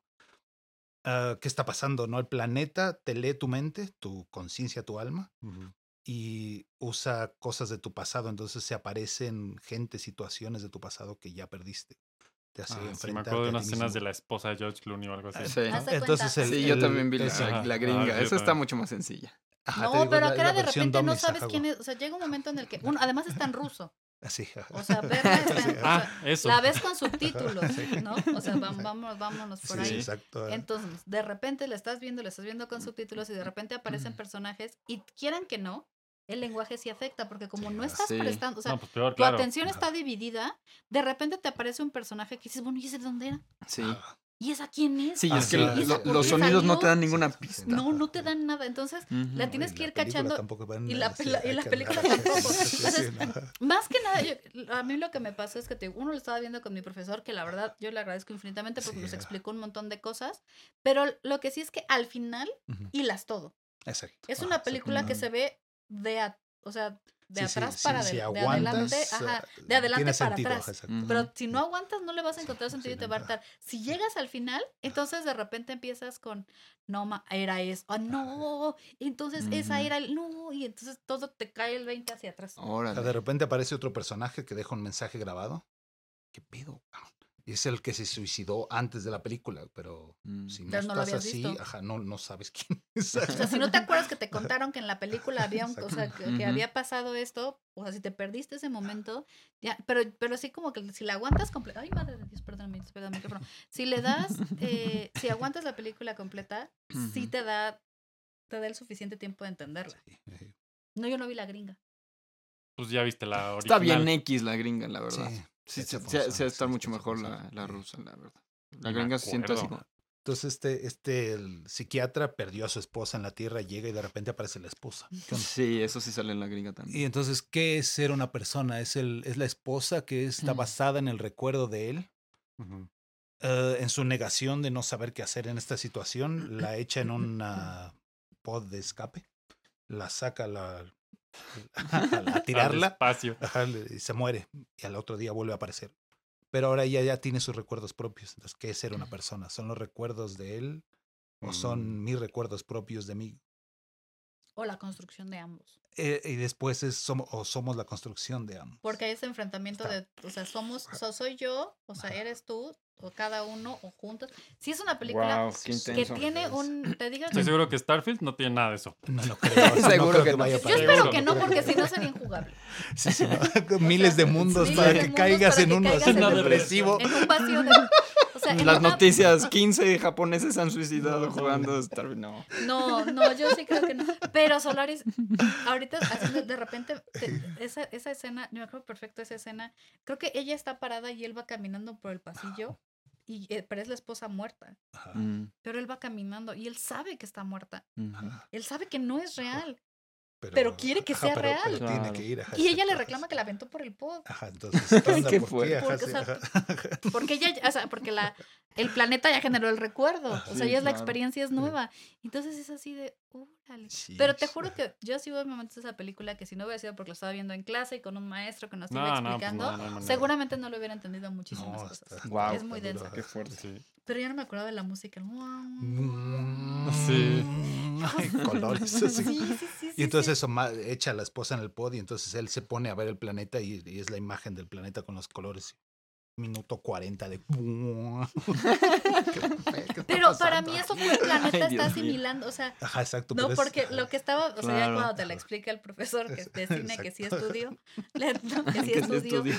Speaker 5: Ah, ¿Qué está pasando? ¿No? El planeta te lee tu mente, tu conciencia, tu alma,
Speaker 2: Ujú.
Speaker 5: y usa cosas de tu pasado. Entonces se aparecen gente, situaciones de tu pasado que ya perdiste. Te hace
Speaker 2: Ah, sí, me acuerdo de unas escenas de la esposa de George Clooney o algo así.
Speaker 3: Sí.
Speaker 4: Haz de
Speaker 5: Entonces el-
Speaker 3: Sí, yo
Speaker 5: el-
Speaker 3: también vi la, la gringa.
Speaker 2: yo
Speaker 3: Esa está mucho más sencilla.
Speaker 5: Ajá,
Speaker 4: No,
Speaker 5: digo,
Speaker 4: pero
Speaker 5: la-
Speaker 4: acá de repente no sabes quién es. O sea, llega un momento en el que. [LAUGHS] Uno, además está en ruso.
Speaker 5: Así.
Speaker 4: O sea, verla [LAUGHS] está en-
Speaker 5: Sí.
Speaker 4: o sea,
Speaker 2: Ah, eso.
Speaker 4: la ves con subtítulos, [LAUGHS]
Speaker 5: Sí.
Speaker 4: ¿no? O sea, vam- vamos, vámonos por
Speaker 5: Sí,
Speaker 4: ahí.
Speaker 5: exacto.
Speaker 4: Entonces, de repente le estás viendo, le estás viendo con subtítulos y de repente aparecen personajes y quieran que no, el lenguaje sí afecta porque como no estás
Speaker 3: sí.
Speaker 4: prestando, o sea,
Speaker 2: no, pues peor,
Speaker 4: tu
Speaker 2: claro.
Speaker 4: atención está dividida, de repente te aparece un personaje que dices, bueno, ¿y ese de dónde era?
Speaker 3: Sí.
Speaker 4: ¿Y esa quién es?
Speaker 3: Sí,
Speaker 5: Ah,
Speaker 3: es que
Speaker 5: sí.
Speaker 3: lo-
Speaker 5: ¿Y esa
Speaker 3: lo-
Speaker 4: por
Speaker 3: los sonidos no te dan ninguna pista.
Speaker 4: No, no te dan nada. Entonces, la tienes que ir cachando.
Speaker 5: tampoco van
Speaker 4: y la película tampoco. [LAUGHS] Más que nada, yo- a mí lo que me pasó es que te, uno lo estaba viendo con mi profesor, que la verdad yo le agradezco infinitamente porque
Speaker 5: Sí,
Speaker 4: nos
Speaker 5: ah.
Speaker 4: explicó un montón de cosas, pero lo que sí es que al final
Speaker 5: Ujú.
Speaker 4: hilas todo.
Speaker 5: Exacto.
Speaker 4: Es
Speaker 5: Ajá,
Speaker 4: una película que se ve de, a- o sea, de
Speaker 5: Sí, sí,
Speaker 4: atrás
Speaker 5: sí,
Speaker 4: para
Speaker 5: si
Speaker 4: de adelante,
Speaker 5: eh,
Speaker 4: ajá, de adelante
Speaker 5: tiene
Speaker 4: para
Speaker 5: sentido,
Speaker 4: atrás.
Speaker 5: exacto.
Speaker 4: Pero si no aguantas, no le vas a encontrar sentido y te va a hartar. Si llegas al final, entonces de repente empiezas con, no, ma, era eso, ah, no, entonces esa era el, no, y entonces todo te cae el 20 hacia atrás.
Speaker 5: O sea, de
Speaker 3: Órale.
Speaker 5: repente aparece otro personaje que deja un mensaje grabado. ¿Qué pedo? Y es el que se suicidó antes de la película, pero
Speaker 3: Mm.
Speaker 5: si no
Speaker 4: Pero
Speaker 5: estás así,
Speaker 4: visto.
Speaker 5: ajá, no, no sabes quién [LAUGHS] es.
Speaker 4: O sea, si no te acuerdas que te contaron que en la película había un, o sea, que, había pasado esto, o sea, si te perdiste ese momento, ya, pero, pero sí como que si la aguantas completa, ay madre de Dios, perdóname, el micrófono. Si le das, eh, si aguantas la película completa, sí
Speaker 3: Ujú.
Speaker 4: te da, te da el suficiente tiempo de entenderla.
Speaker 5: Sí, sí.
Speaker 4: No, yo no vi la gringa.
Speaker 2: Pues ya viste la original.
Speaker 3: Está bien X la gringa, la verdad.
Speaker 5: Sí,
Speaker 3: Sí, sí,
Speaker 5: forzado,
Speaker 3: sí, está mucho mejor la, la rusa, la verdad. La gringa se siente así.
Speaker 5: Entonces este, este el psiquiatra perdió a su esposa en la tierra, llega y de repente aparece la esposa.
Speaker 3: Sí, eso sí sale en la gringa
Speaker 5: Y
Speaker 3: también.
Speaker 5: entonces, ¿qué es ser una persona? Es, el, es la esposa que está
Speaker 3: Mm.
Speaker 5: basada en el recuerdo de él, eh, en su negación de no saber qué hacer en esta situación, la echa en [CLEARS THROAT] una pod de escape, la saca la, [LAUGHS] a, [LAUGHS] tirarla
Speaker 2: espacio.
Speaker 5: y se muere y al otro día vuelve a aparecer. Pero ahora ella ya tiene sus recuerdos propios. Entonces, ¿qué es ser una persona? ¿Son los recuerdos de él o son
Speaker 2: Mm.
Speaker 5: mis recuerdos propios de mí?
Speaker 4: O la construcción de ambos.
Speaker 5: Eh, y después es somos, o somos la construcción de ambos.
Speaker 4: Porque hay ese enfrentamiento
Speaker 5: Está.
Speaker 4: de, o sea, somos, so- soy yo, o sea, eres tú, o cada uno, o juntos. Si es una película
Speaker 3: Wow,
Speaker 4: que tiene un, te digo,
Speaker 2: Estoy seguro que Starfield no tiene nada de eso.
Speaker 5: No lo [LAUGHS] creo. no
Speaker 3: Seguro
Speaker 5: creo
Speaker 3: que
Speaker 5: que
Speaker 3: no.
Speaker 5: vaya
Speaker 4: yo
Speaker 2: Seguro.
Speaker 4: espero que no, porque si no sería injugable.
Speaker 5: Sí, sí, ¿no? [LAUGHS] Miles de mundos para
Speaker 4: de
Speaker 5: que
Speaker 4: mundos
Speaker 5: caigas
Speaker 4: para
Speaker 5: en
Speaker 4: que
Speaker 2: en
Speaker 5: depresivo.
Speaker 4: En un vacío de, o sea, en
Speaker 3: Las
Speaker 4: una-
Speaker 3: noticias, 15 japoneses se han suicidado jugando Starfield. No.
Speaker 4: No, no, yo sí creo que no. Pero Solaris, ahorita haciendo de repente, te- esa, esa escena, yo me acuerdo perfecto esa escena. Creo que ella está parada y él va caminando por el pasillo, y, eh, pero es la esposa muerta.
Speaker 5: Ajá.
Speaker 3: Mm,
Speaker 4: Pero él va caminando y él sabe que está muerta. Él sabe que no es real. Pero quiere que sea
Speaker 5: pero-
Speaker 4: real.
Speaker 5: pero tiene
Speaker 3: Claro.
Speaker 5: que ir. ajá,
Speaker 4: Y ella le reclama que la aventó por el pod.
Speaker 5: Ajá, entonces. [LAUGHS]
Speaker 3: Qué
Speaker 5: ajá,
Speaker 4: Porque,
Speaker 5: sí,
Speaker 4: o sea,
Speaker 5: ajá.
Speaker 4: Porque ella, o sea, porque la, el planeta ya generó el recuerdo. O sea,
Speaker 3: Sí,
Speaker 4: ya es la
Speaker 3: claro.
Speaker 4: experiencia es nueva. Entonces es así de, órale.
Speaker 5: Sí,
Speaker 4: Pero te
Speaker 5: sí.
Speaker 4: juro que yo sí hubo momentos de esa película que si no hubiera sido porque lo estaba viendo en clase y con un maestro que nos
Speaker 2: No, no, pues
Speaker 4: explicando,
Speaker 2: no,
Speaker 4: seguramente no lo hubiera entendido muchísimas
Speaker 5: No,
Speaker 4: cosas.
Speaker 5: está-
Speaker 3: Guau.
Speaker 4: es muy densa.
Speaker 3: Qué fuerte.
Speaker 2: Sí.
Speaker 4: Pero ya no me acordaba de la música.
Speaker 5: Mm,
Speaker 2: Sí.
Speaker 5: ay, [LAUGHS] colores
Speaker 4: Sí,
Speaker 5: así.
Speaker 4: sí, sí, sí,
Speaker 5: Y entonces
Speaker 4: sí.
Speaker 5: eso ma- echa a la esposa en el pod y entonces él se pone a ver el planeta y, y es la imagen del planeta con los colores. Minuto 40 de... ¿Qué- [LAUGHS] qué está
Speaker 4: Pero para mí eso fue el planeta
Speaker 3: Ay,
Speaker 4: está
Speaker 3: Dios mío.
Speaker 4: asimilando, o sea,
Speaker 5: Ajá, exacto.
Speaker 4: no
Speaker 5: es-
Speaker 4: porque lo que estaba, o sea, ya cuando te lo explica el profesor que de cine que sí estudió, [LAUGHS] le- no, que sí estudió, [LAUGHS]
Speaker 2: Sí,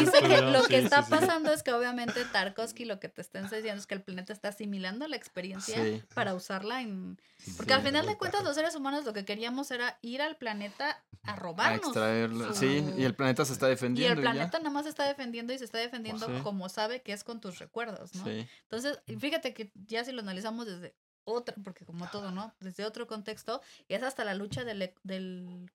Speaker 4: dice que lo
Speaker 2: sí,
Speaker 4: que
Speaker 2: sí,
Speaker 4: está
Speaker 2: sí.
Speaker 4: pasando es que obviamente Tarkovsky lo que te está enseñando es que el planeta está asimilando la experiencia
Speaker 3: Sí.
Speaker 4: para usarla en
Speaker 5: Sí,
Speaker 4: porque al final de cuentas los seres humanos lo que queríamos era ir al planeta a
Speaker 3: A
Speaker 4: robarnos.
Speaker 3: extraerlo.
Speaker 4: su-
Speaker 3: Sí, y el planeta se está
Speaker 4: y
Speaker 3: defendiendo.
Speaker 4: el
Speaker 3: y
Speaker 4: planeta nada más se está defendiendo y se está defendiendo
Speaker 3: Sí.
Speaker 4: como sabe que es con tus recuerdos. ¿no?
Speaker 3: Sí.
Speaker 4: Entonces, fíjate que ya si lo analizamos desde otra, porque como todo, ¿no? Desde otro contexto, es hasta la lucha del, e- del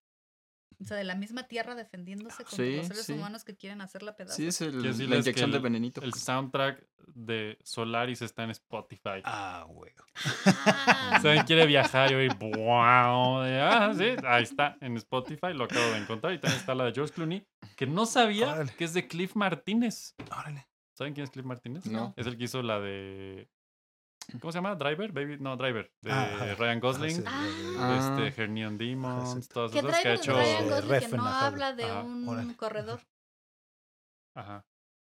Speaker 4: o sea, de la misma tierra defendiéndose contra
Speaker 3: Sí,
Speaker 4: los seres
Speaker 3: sí.
Speaker 4: humanos que quieren hacerla pedazos.
Speaker 3: Sí, es el- la inyección de venenito.
Speaker 2: El soundtrack de Solaris está en Spotify.
Speaker 5: Ah, güey.
Speaker 4: Ah,
Speaker 2: alguien quiere viajar y oír de, ah, sí, ahí está, en Spotify, lo acabo de encontrar. Y también está la de George Clooney, que no sabía
Speaker 5: Órale.
Speaker 2: que es de Cliff Martínez.
Speaker 5: Órale.
Speaker 2: ¿Saben quién es Cliff Martínez?
Speaker 3: No.
Speaker 2: Es el que hizo la de. ¿Cómo se llama? ¿Driver? Baby? No, Driver. De
Speaker 5: Ah, ajá.
Speaker 2: Ryan Gosling.
Speaker 5: Ajá, sí, de-
Speaker 3: Ah.
Speaker 2: Este, Hernion Demons,
Speaker 5: exacto.
Speaker 2: todas
Speaker 4: que
Speaker 2: esas que ha hecho.
Speaker 4: Ryan Gosling que no habla de
Speaker 2: ajá,
Speaker 4: un
Speaker 5: órale.
Speaker 4: corredor.
Speaker 2: Ajá.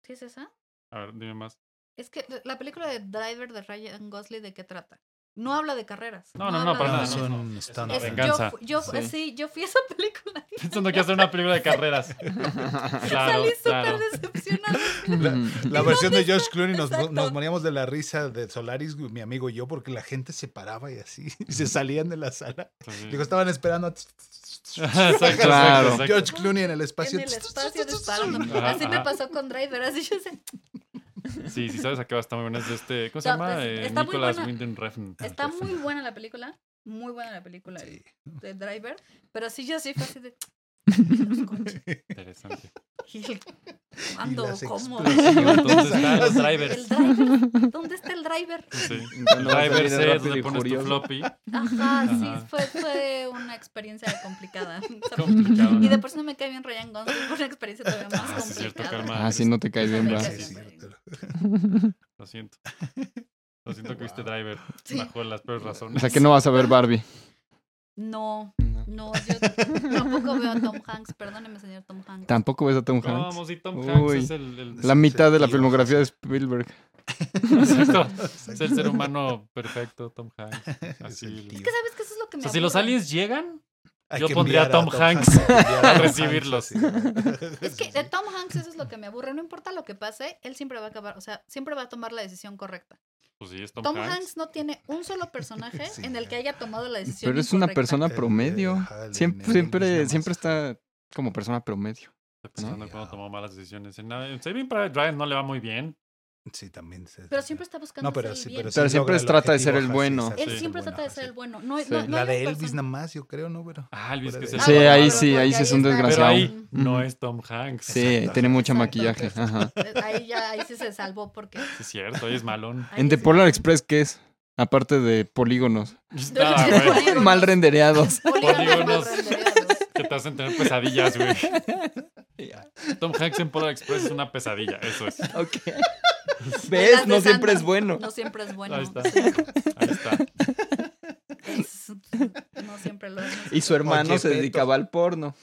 Speaker 4: ¿Sí es esa?
Speaker 2: A ver, dime más.
Speaker 4: Es que la película de Driver de Ryan Gosling, ¿de qué trata? No habla de carreras.
Speaker 2: No, no, no,
Speaker 4: habla
Speaker 2: para nada,
Speaker 5: es
Speaker 2: no, no.
Speaker 5: stand
Speaker 2: Es
Speaker 4: Es-
Speaker 2: una
Speaker 4: yo,
Speaker 2: venganza.
Speaker 4: fu- yo,
Speaker 3: Sí.
Speaker 4: sí, yo fui a esa película.
Speaker 2: Pensando que hacer una película de carreras. [LAUGHS] Claro,
Speaker 4: Salí súper
Speaker 2: claro.
Speaker 4: decepcionada.
Speaker 3: Ujú.
Speaker 5: La versión de George Clooney nos, nos moríamos de la risa de Solaris, mi amigo y yo, porque la gente se paraba y así, y se salían de la sala.
Speaker 2: Sí.
Speaker 5: Digo, estaban esperando a [LAUGHS]
Speaker 2: Exacto,
Speaker 3: Claro.
Speaker 2: exacto.
Speaker 5: George Clooney en el espacio.
Speaker 4: En el espacio disparando. Así me pasó con Driver. Así yo sé.
Speaker 2: Sí, sí, sabes a qué va a estar muy buena. Es de este. ¿Cómo se
Speaker 4: No,
Speaker 2: llama? Eh,
Speaker 4: está muy
Speaker 2: Nicolas
Speaker 4: buena.
Speaker 2: Winding Refn.
Speaker 4: Está muy buena la película. Muy buena la película
Speaker 5: Sí.
Speaker 4: de Driver. Pero sí, yo sí fue así de. [LAUGHS]
Speaker 2: Interesante. [LAUGHS]
Speaker 4: "¿Y el ¿Cuándo? ¿Cómo?
Speaker 2: ¿Dónde están los
Speaker 4: El
Speaker 2: drivers?
Speaker 4: driver. ¿Dónde está el driver?
Speaker 2: Sí. El driver
Speaker 3: salir de
Speaker 2: set,
Speaker 3: Rápido
Speaker 2: le
Speaker 3: y
Speaker 2: pones tu floppy.
Speaker 4: Ajá, sí,
Speaker 2: Ajá.
Speaker 4: fue, fue una experiencia complicada. [LAUGHS]
Speaker 2: Complicado.
Speaker 4: Y de por sí no me cae bien Ryan Gosling, fue una experiencia todavía más
Speaker 2: Ah, sí, es cierto,
Speaker 4: complicada.
Speaker 2: calma.
Speaker 3: Ah, sí, no te caes bien, bro.
Speaker 4: cae
Speaker 5: Sí,
Speaker 4: bien.
Speaker 5: es cierto.
Speaker 2: Lo siento. Lo siento que viste
Speaker 5: Wow.
Speaker 2: driver.
Speaker 4: Sí.
Speaker 2: Bajo las peores
Speaker 3: O
Speaker 2: razones.
Speaker 3: sea que no vas a ver Barbie.
Speaker 4: No,
Speaker 3: No.
Speaker 4: yo tampoco veo a Tom Hanks, perdóneme, señor Tom Hanks.
Speaker 3: Tampoco ves a Tom
Speaker 2: No,
Speaker 3: Hanks.
Speaker 2: vamos, y Tom Hanks
Speaker 3: Uy.
Speaker 2: es el, el-
Speaker 3: La mitad de la filmografía de Spielberg.
Speaker 2: Exacto. Es el ser humano perfecto, Tom Hanks. [LAUGHS]
Speaker 5: Es
Speaker 2: Así.
Speaker 4: Es que sabes que eso es lo que
Speaker 2: O
Speaker 4: me
Speaker 2: sea, si los aliens llegan,
Speaker 5: Hay
Speaker 2: Yo pondría [LAUGHS] a Tom Hanks
Speaker 5: enviar
Speaker 2: a
Speaker 5: Hanks,
Speaker 2: recibirlos. [LAUGHS]
Speaker 4: Es que de Tom Hanks eso es lo que me aburre. No importa lo que pase, él siempre va a acabar, o sea, siempre va a tomar la decisión correcta.
Speaker 2: Pues sí, es Tom,
Speaker 4: Tom,
Speaker 2: Hanks.
Speaker 4: Hanks. no tiene un solo personaje
Speaker 5: Sí.
Speaker 4: en el que haya tomado la decisión
Speaker 3: Pero es una persona promedio. Siempre, siempre, siempre está como persona promedio.
Speaker 2: Pensando
Speaker 5: ¿no?
Speaker 2: cuando tomó malas decisiones. En, en Saving Private Ryan no le va muy bien.
Speaker 5: Sí, también. se-
Speaker 4: Pero siempre está buscando
Speaker 5: No, pero
Speaker 4: hacer el
Speaker 5: sí,
Speaker 4: bien.
Speaker 5: pero sí
Speaker 3: Pero siempre trata de ser el bueno.
Speaker 4: Él
Speaker 5: sí,
Speaker 4: siempre trata de ser
Speaker 5: sí.
Speaker 4: el bueno. No,
Speaker 3: Sí.
Speaker 4: no, no
Speaker 5: La de Elvis
Speaker 4: persona-
Speaker 5: nada más, yo creo, ¿no? Pero,
Speaker 2: Ah, Elvis que se
Speaker 3: Sí, ahí sí, ahí sí es un
Speaker 2: Pero
Speaker 3: desgraciado.
Speaker 2: ahí no es Tom Hanks.
Speaker 3: Sí,
Speaker 5: Exacto.
Speaker 3: tiene mucho
Speaker 4: Exacto.
Speaker 3: maquillaje. Ajá.
Speaker 4: Ahí ya, ahí sí se salvó porque.
Speaker 2: Sí, es cierto, ahí es malón.
Speaker 4: ahí
Speaker 3: En The
Speaker 4: sí-
Speaker 3: Polar Express, ¿qué es? Aparte de polígonos. [LAUGHS]
Speaker 2: Ah, [LAUGHS]
Speaker 4: Polígonos.
Speaker 3: Mal rendereados. [LAUGHS]
Speaker 4: Polígonos
Speaker 2: que te hacen tener pesadillas, güey. Tom Hanks en Polar Express es una pesadilla, eso es.
Speaker 3: Ok. [LAUGHS] ¿Ves? No siempre es bueno.
Speaker 4: No siempre es bueno.
Speaker 2: Ahí está.
Speaker 4: sí.
Speaker 2: Ahí está.
Speaker 4: Es- no siempre lo es.
Speaker 3: Y su hermano
Speaker 5: Oye,
Speaker 3: se dedicaba al porno.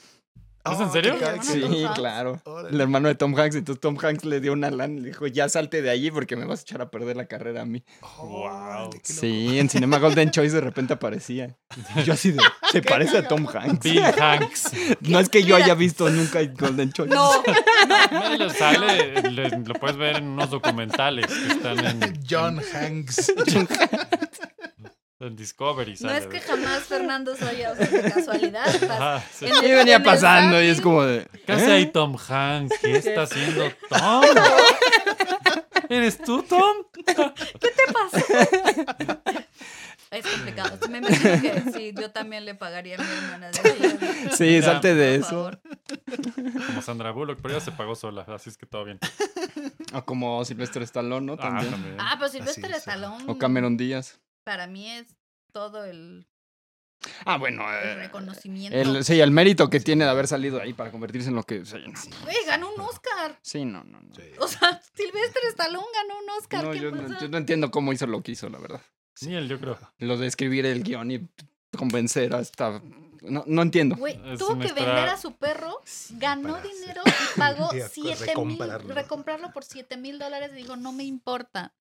Speaker 2: ¿Es en serio?
Speaker 3: Sí,
Speaker 4: Hanks.
Speaker 3: claro.
Speaker 5: Órale.
Speaker 3: El hermano de Tom Hanks. Entonces Tom Hanks le dio una lana y le dijo, ya salte de allí porque me vas a echar a perder la carrera a mí.
Speaker 2: Wow.
Speaker 3: Sí, en Cinema Golden Choice de repente aparecía. Y yo así de, se [LAUGHS] parece a Tom Hanks.
Speaker 2: Bill Hanks. [LAUGHS]
Speaker 3: No es que yo haya visto nunca Golden Choice.
Speaker 4: No, [LAUGHS]
Speaker 2: No, lo sale, lo puedes ver en unos documentales que están en,
Speaker 5: John Hanks.
Speaker 2: En Discovery.
Speaker 4: no
Speaker 2: sale
Speaker 4: es que jamás Fernando haya, [LAUGHS] o sea, de casualidad.
Speaker 2: Ajá, sí.
Speaker 4: en
Speaker 3: Y
Speaker 4: el-
Speaker 3: venía
Speaker 4: en el
Speaker 3: pasando y es como de...
Speaker 2: ¿Qué hace
Speaker 3: ¿eh?
Speaker 2: ahí Tom Hanks? ¿Qué está haciendo Tom? ¿Eres tú, Tom?
Speaker 4: ¿Qué te pasó? Es complicado. Me imagino que sí, yo también le pagaría a mi hermana. de
Speaker 3: Sí,
Speaker 2: Mira,
Speaker 3: salte de eso.
Speaker 4: favor.
Speaker 2: Como Sandra Bullock, pero ella se pagó sola, así es que todo bien.
Speaker 3: O como Silvestre Stallone, ¿no?
Speaker 2: Ah,
Speaker 3: También.
Speaker 2: también.
Speaker 4: Ah, pero Silvestre Stallone.
Speaker 3: O Cameron Díaz.
Speaker 4: Para mí es todo el,
Speaker 3: Ah, bueno.
Speaker 4: el
Speaker 3: eh,
Speaker 4: reconocimiento.
Speaker 3: el, sí, el mérito que tiene de haber salido ahí para convertirse en lo que... Sí, no,
Speaker 4: Güey, ganó un Oscar.
Speaker 3: sí, no, no. no.
Speaker 5: Sí.
Speaker 4: O sea, Silvestre Stallone ganó un Oscar.
Speaker 3: No,
Speaker 4: ¿Qué
Speaker 3: yo, no, yo no entiendo cómo hizo lo que hizo, la verdad.
Speaker 2: Ni él, yo creo.
Speaker 3: Lo de escribir el guion y convencer hasta... No, no entiendo.
Speaker 4: Güey,
Speaker 2: Es
Speaker 4: tuvo que vender a su perro, ganó dinero y pagó
Speaker 5: Y a-
Speaker 4: 7 mil,
Speaker 5: recomprarlo.
Speaker 4: recomprarlo por 7 mil dólares y dijo, no me importa.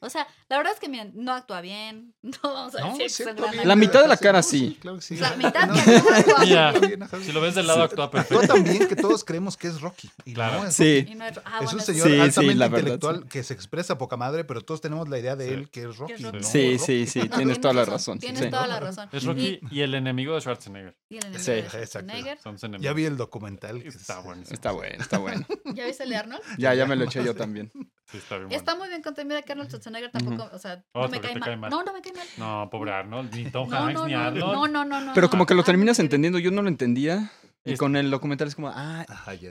Speaker 4: O sea, la verdad es que miren, no actúa bien, [LAUGHS] no vamos a
Speaker 5: no,
Speaker 4: decir que
Speaker 5: sí.
Speaker 3: La mitad de la cara sí.
Speaker 5: claro que sí.
Speaker 4: La mitad
Speaker 5: No,
Speaker 4: actúa
Speaker 2: Mira,
Speaker 5: bien.
Speaker 2: Si lo ves del lado, actúa perfecto.
Speaker 5: tan bien que todos creemos que es Rocky. Y
Speaker 2: Claro.
Speaker 5: no, es
Speaker 3: Sí.
Speaker 4: Y es, ah,
Speaker 5: Es un señor
Speaker 3: Sí, sí,
Speaker 5: altamente
Speaker 3: la verdad,
Speaker 5: intelectual que se expresa poca madre, pero todos tenemos la idea de
Speaker 2: Sí.
Speaker 5: él que es Rocky.
Speaker 3: Sí, sí, sí, [LAUGHS] tienes toda la razón.
Speaker 4: Tienes
Speaker 3: sí.
Speaker 4: toda la razón.
Speaker 2: Es Rocky y el enemigo de Schwarzenegger.
Speaker 4: Y, y el enemigo
Speaker 3: Sí.
Speaker 4: de
Speaker 5: Exacto.
Speaker 4: Schwarzenegger.
Speaker 2: Enemigos.
Speaker 5: Ya vi el documental. que
Speaker 2: Está
Speaker 5: es-
Speaker 2: bueno.
Speaker 3: Está bueno, está bueno. [LAUGHS]
Speaker 4: ¿Ya viste el de Arnold? [LAUGHS]
Speaker 3: Ya, ya me lo eché yo también.
Speaker 2: Sí, está bien bueno.
Speaker 4: Está muy bien contenido. Mira que Arnold Schwarzenegger tampoco, o sea,
Speaker 2: Oh,
Speaker 4: no me cae
Speaker 2: cae mal.
Speaker 4: No, no me cae mal.
Speaker 2: No, pobre Arnold. Ni Tom
Speaker 4: No,
Speaker 2: Hanks
Speaker 4: no,
Speaker 2: ni
Speaker 4: no,
Speaker 2: Arnold.
Speaker 4: no, no, no, no.
Speaker 3: Pero como que lo terminas entendiendo, yo no lo entendía. Y
Speaker 2: Es-
Speaker 3: con el documental es como, ah,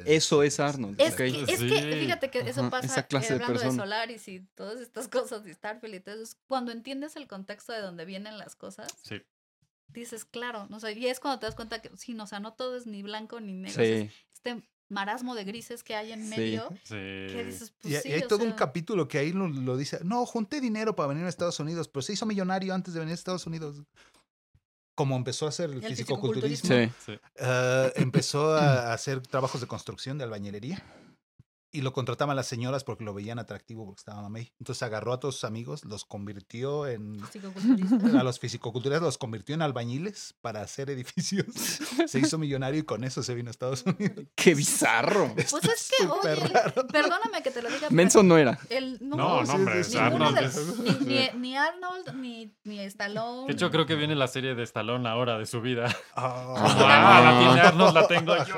Speaker 3: eso es Arnold.
Speaker 4: Es,
Speaker 3: ok.
Speaker 4: que, es
Speaker 2: Sí.
Speaker 4: que, fíjate que eso
Speaker 3: Ajá,
Speaker 4: pasa
Speaker 3: esa clase
Speaker 4: eh,
Speaker 3: de
Speaker 4: hablando de,
Speaker 3: persona.
Speaker 4: Solaris y todas estas [LAUGHS] cosas y Starfield y todo eso. es Cuando entiendes el contexto de donde vienen las cosas,
Speaker 2: Sí.
Speaker 4: Dices, claro, no sé, y es cuando te das cuenta que, sí, no, o sea, no todo es ni blanco ni negro. es
Speaker 3: Sí,
Speaker 4: este marasmo de grises que hay en medio,
Speaker 2: Sí.
Speaker 4: que dices, pues
Speaker 5: Y, y
Speaker 4: sí,
Speaker 5: hay todo un
Speaker 4: sea,
Speaker 5: capítulo que ahí lo, lo dice. No, junté dinero para venir a Estados Unidos, pero se hizo millonario antes de venir a Estados Unidos. Como empezó a hacer el,
Speaker 4: El
Speaker 5: fisicoculturismo,
Speaker 4: fisicoculturismo.
Speaker 3: sí.
Speaker 5: eh, empezó a [CLEARS THROAT] hacer trabajos de construcción de albañilería. Y lo contrataban las señoras porque lo veían atractivo porque estaba mamey. Entonces agarró a todos sus amigos, los convirtió en. A los fisicoculturistas los convirtió en albañiles para hacer edificios. [LAUGHS] Se hizo millonario y con eso se vino a Estados Unidos.
Speaker 3: Qué bizarro. [LAUGHS]
Speaker 4: Pues es que, oye,
Speaker 5: raro.
Speaker 4: perdóname que te lo diga.
Speaker 3: Menso no era.
Speaker 4: El, no,
Speaker 2: No, hombre.
Speaker 5: sí,
Speaker 2: es
Speaker 5: sí.
Speaker 4: ninguno
Speaker 2: Arnold
Speaker 4: de-
Speaker 2: es-
Speaker 4: ni, ni- ni Arnold ni, ni Stallone.
Speaker 2: De hecho, creo que viene la serie de Stallone ahora de su vida.
Speaker 5: Ah,
Speaker 2: Ah, la tiene Arnold, la tengo yo.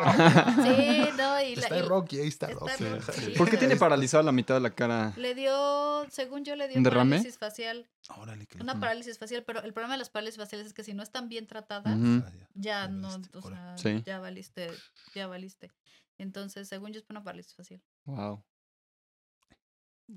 Speaker 4: Sí, no, y, la-
Speaker 5: Está
Speaker 4: y-
Speaker 5: Rocky, ahí está
Speaker 4: está
Speaker 5: Rocky.
Speaker 4: Sí.
Speaker 3: ¿Por qué tiene paralizada la mitad de la cara?
Speaker 4: Le dio, según yo, le dio
Speaker 3: ¿Un derrame?
Speaker 4: parálisis facial.
Speaker 5: Órale, qué
Speaker 4: Una parálisis facial, pero el problema de las parálisis faciales es que si no están bien tratadas,
Speaker 5: ya.
Speaker 4: ya
Speaker 5: Ya
Speaker 4: no,
Speaker 5: valiste,
Speaker 4: o sea,
Speaker 3: Sí.
Speaker 4: ya valiste, ya valiste. Entonces, según yo, es una parálisis facial.
Speaker 3: Wow.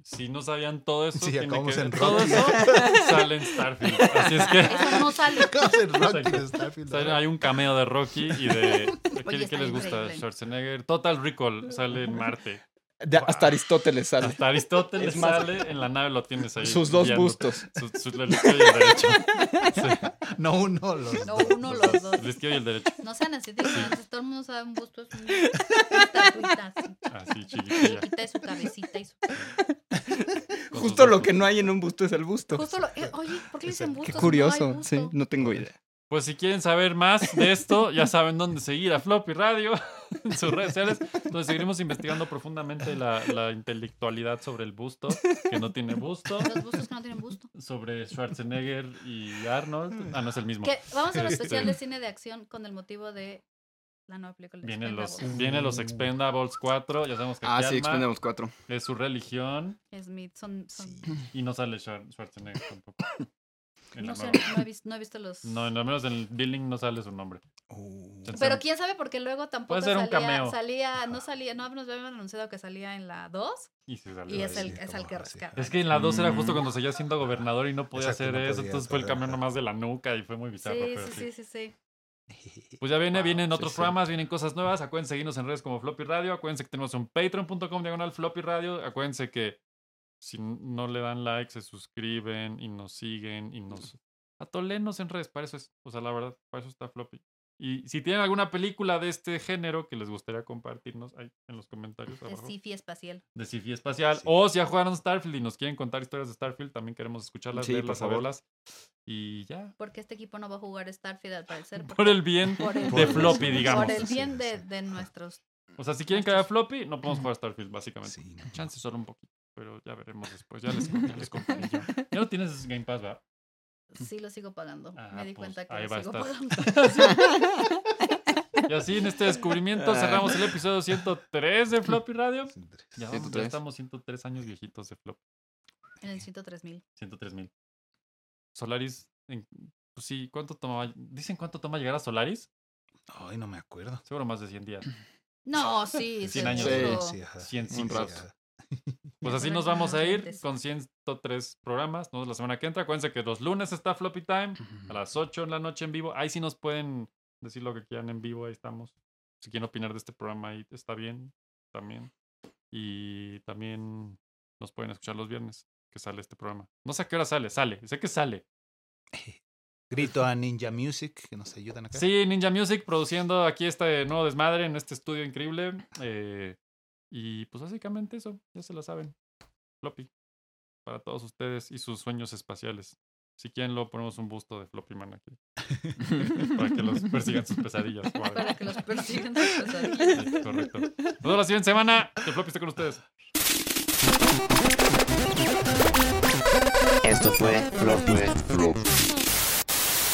Speaker 2: Si no sabían todo eso,
Speaker 5: Sí,
Speaker 2: tiene que
Speaker 5: en
Speaker 2: todo
Speaker 5: Rocky.
Speaker 2: eso [LAUGHS] sale en Starfield. Así es que
Speaker 4: Eso no sale. [LAUGHS]
Speaker 5: En Rocky Starfield.
Speaker 2: sale- hay un cameo de Rocky y de... [LAUGHS] ¿Qué, les gusta?
Speaker 4: increíble.
Speaker 2: Schwarzenegger. Total Recall sale en Marte.
Speaker 3: De- hasta Aristóteles sale.
Speaker 2: Hasta Aristóteles
Speaker 3: Es más-
Speaker 2: sale, en la nave lo tienes ahí.
Speaker 3: Sus dos bustos.
Speaker 2: Su- su- el izquierdo y el derecho. [LAUGHS] Sí,
Speaker 5: No uno, los
Speaker 4: No,
Speaker 5: dos.
Speaker 4: uno, los dos.
Speaker 2: el izquierdo y el derecho.
Speaker 4: No sean así de todo el mundo sabe un busto es un- estatuita así,
Speaker 2: Así, chiquitilla.
Speaker 4: chiquita de su cabecita y su...
Speaker 3: Justo lo que no hay en un busto es el busto.
Speaker 4: Justo lo... eh, oye, ¿por qué le dicen busto?
Speaker 3: Qué
Speaker 4: no
Speaker 3: curioso.
Speaker 4: busto?
Speaker 3: Sí, no tengo idea.
Speaker 2: Pues si quieren saber más de esto, ya saben dónde seguir a Floppy Radio [LAUGHS] en sus redes sociales, donde seguiremos investigando profundamente la, la intelectualidad sobre el busto, que no tiene busto,
Speaker 4: Los bustos que no tienen busto.
Speaker 2: sobre Schwarzenegger y Arnold. Ah, no es el mismo.
Speaker 4: Que vamos a un especial de cine de acción con el motivo de la nueva película
Speaker 2: Vienen los,
Speaker 4: Expendables.
Speaker 2: vienen los Expendables 4, ya sabemos que
Speaker 3: Ah, sí, expendemos cuatro.
Speaker 2: es su religión
Speaker 4: Es mi- son, son-
Speaker 2: y no sale Schwar- Schwarzenegger tampoco. [LAUGHS]
Speaker 4: No sé,
Speaker 2: nueva.
Speaker 4: no he, visto, no he visto los...
Speaker 2: No, al menos en el billing no sale su nombre.
Speaker 5: Uh,
Speaker 4: Pero quién sabe, porque luego tampoco
Speaker 2: Puede ser un
Speaker 4: salía,
Speaker 2: cameo.
Speaker 4: salía, no salía, no nos habían anunciado que salía en la 2
Speaker 2: Y sí salió
Speaker 4: y es el, es el que rescata.
Speaker 2: Es que en la 2 era justo
Speaker 3: Mm.
Speaker 2: cuando seguía siendo gobernador y no podía
Speaker 5: Exacto,
Speaker 2: hacer
Speaker 5: no
Speaker 2: eso, entonces fue el
Speaker 5: ajá.
Speaker 2: nomás de la nuca y fue muy bizarro.
Speaker 4: Sí, sí,
Speaker 2: sí.
Speaker 4: sí, sí. [LAUGHS]
Speaker 2: Pues ya viene,
Speaker 5: Wow,
Speaker 2: vienen otros
Speaker 5: sí.
Speaker 2: programas, vienen cosas nuevas. Acuérdense seguirnos en redes como Floppy Radio. Acuérdense que tenemos un patreon.com diagonal Floppy Radio. Acuérdense que si no le dan like, se suscriben y nos siguen y nos... Atolenos en redes, para eso es. O sea, la verdad, para eso está Floppy. Y si tienen alguna película de este género que les gustaría compartirnos ahí en los comentarios
Speaker 4: De
Speaker 2: abajo,
Speaker 4: Sifi espacial.
Speaker 2: de sci-fi espacial.
Speaker 5: Sí.
Speaker 2: O si ya jugaron Starfield y nos quieren contar historias de Starfield, también queremos escucharlas,
Speaker 3: Sí,
Speaker 2: verlas, saberlas. Y ya.
Speaker 4: Porque este equipo no va a jugar Starfield al parecer.
Speaker 2: Por el bien
Speaker 4: por el-
Speaker 2: de floppy, digamos.
Speaker 4: Por el bien de, de nuestros.
Speaker 2: O sea, si quieren que haya floppy, no podemos jugar [CLEARS THROAT] Starfield, básicamente.
Speaker 5: Sí.
Speaker 2: Chance solo un poquito, pero ya veremos después. Ya les, ya les contaré yo. [LAUGHS] Ya no tienes Game Pass, ¿verdad?
Speaker 4: Sí lo sigo pagando.
Speaker 2: Ah,
Speaker 4: Me di
Speaker 2: pues,
Speaker 4: cuenta que
Speaker 2: ahí
Speaker 4: lo
Speaker 2: va
Speaker 4: sigo
Speaker 2: estar.
Speaker 4: pagando. [LAUGHS] [LAUGHS]
Speaker 2: Y así en este descubrimiento cerramos el episodio 103 de Floppy Radio. Ya, vamos, ya
Speaker 3: 103.
Speaker 2: estamos 103 años viejitos de Floppy.
Speaker 4: En el 103 mil.
Speaker 2: 103 mil. Solaris, en- pues sí, ¿cuánto toma? ¿Dicen cuánto toma llegar a Solaris?
Speaker 5: Ay, no me acuerdo.
Speaker 2: Seguro más de 100 días.
Speaker 4: No, sí,
Speaker 2: 100 años.
Speaker 3: Sí,
Speaker 5: Sí, ajá.
Speaker 2: 100
Speaker 3: Un
Speaker 2: ciclos.
Speaker 3: rato. [LAUGHS]
Speaker 2: Pues así nos vamos a ir con 103 programas, ¿no? La semana que entra. Acuérdense que los lunes está Floppy Time a las 8 en la noche en vivo. Ahí sí nos pueden decir lo que quieran en vivo, ahí estamos. Si quieren opinar de este programa, ahí está bien también. Y también nos pueden escuchar los viernes que sale este programa. No sé a qué hora sale, sale, sé que sale. [LAUGHS]
Speaker 5: Grito a Ninja Music que nos ayudan acá.
Speaker 2: Sí, Ninja Music produciendo aquí este nuevo desmadre en este estudio increíble. eh, y pues básicamente eso, ya se lo saben. Floppy. Para todos ustedes y sus sueños espaciales. Si quieren, lo ponemos un busto de Floppy Man aquí. [LAUGHS] para que los persigan sus pesadillas. [LAUGHS]
Speaker 4: Para que los persigan sus pesadillas.
Speaker 2: Sí, correcto. Nos vemos la siguiente semana. Que Floppy esté con ustedes.
Speaker 6: Esto fue Floppy.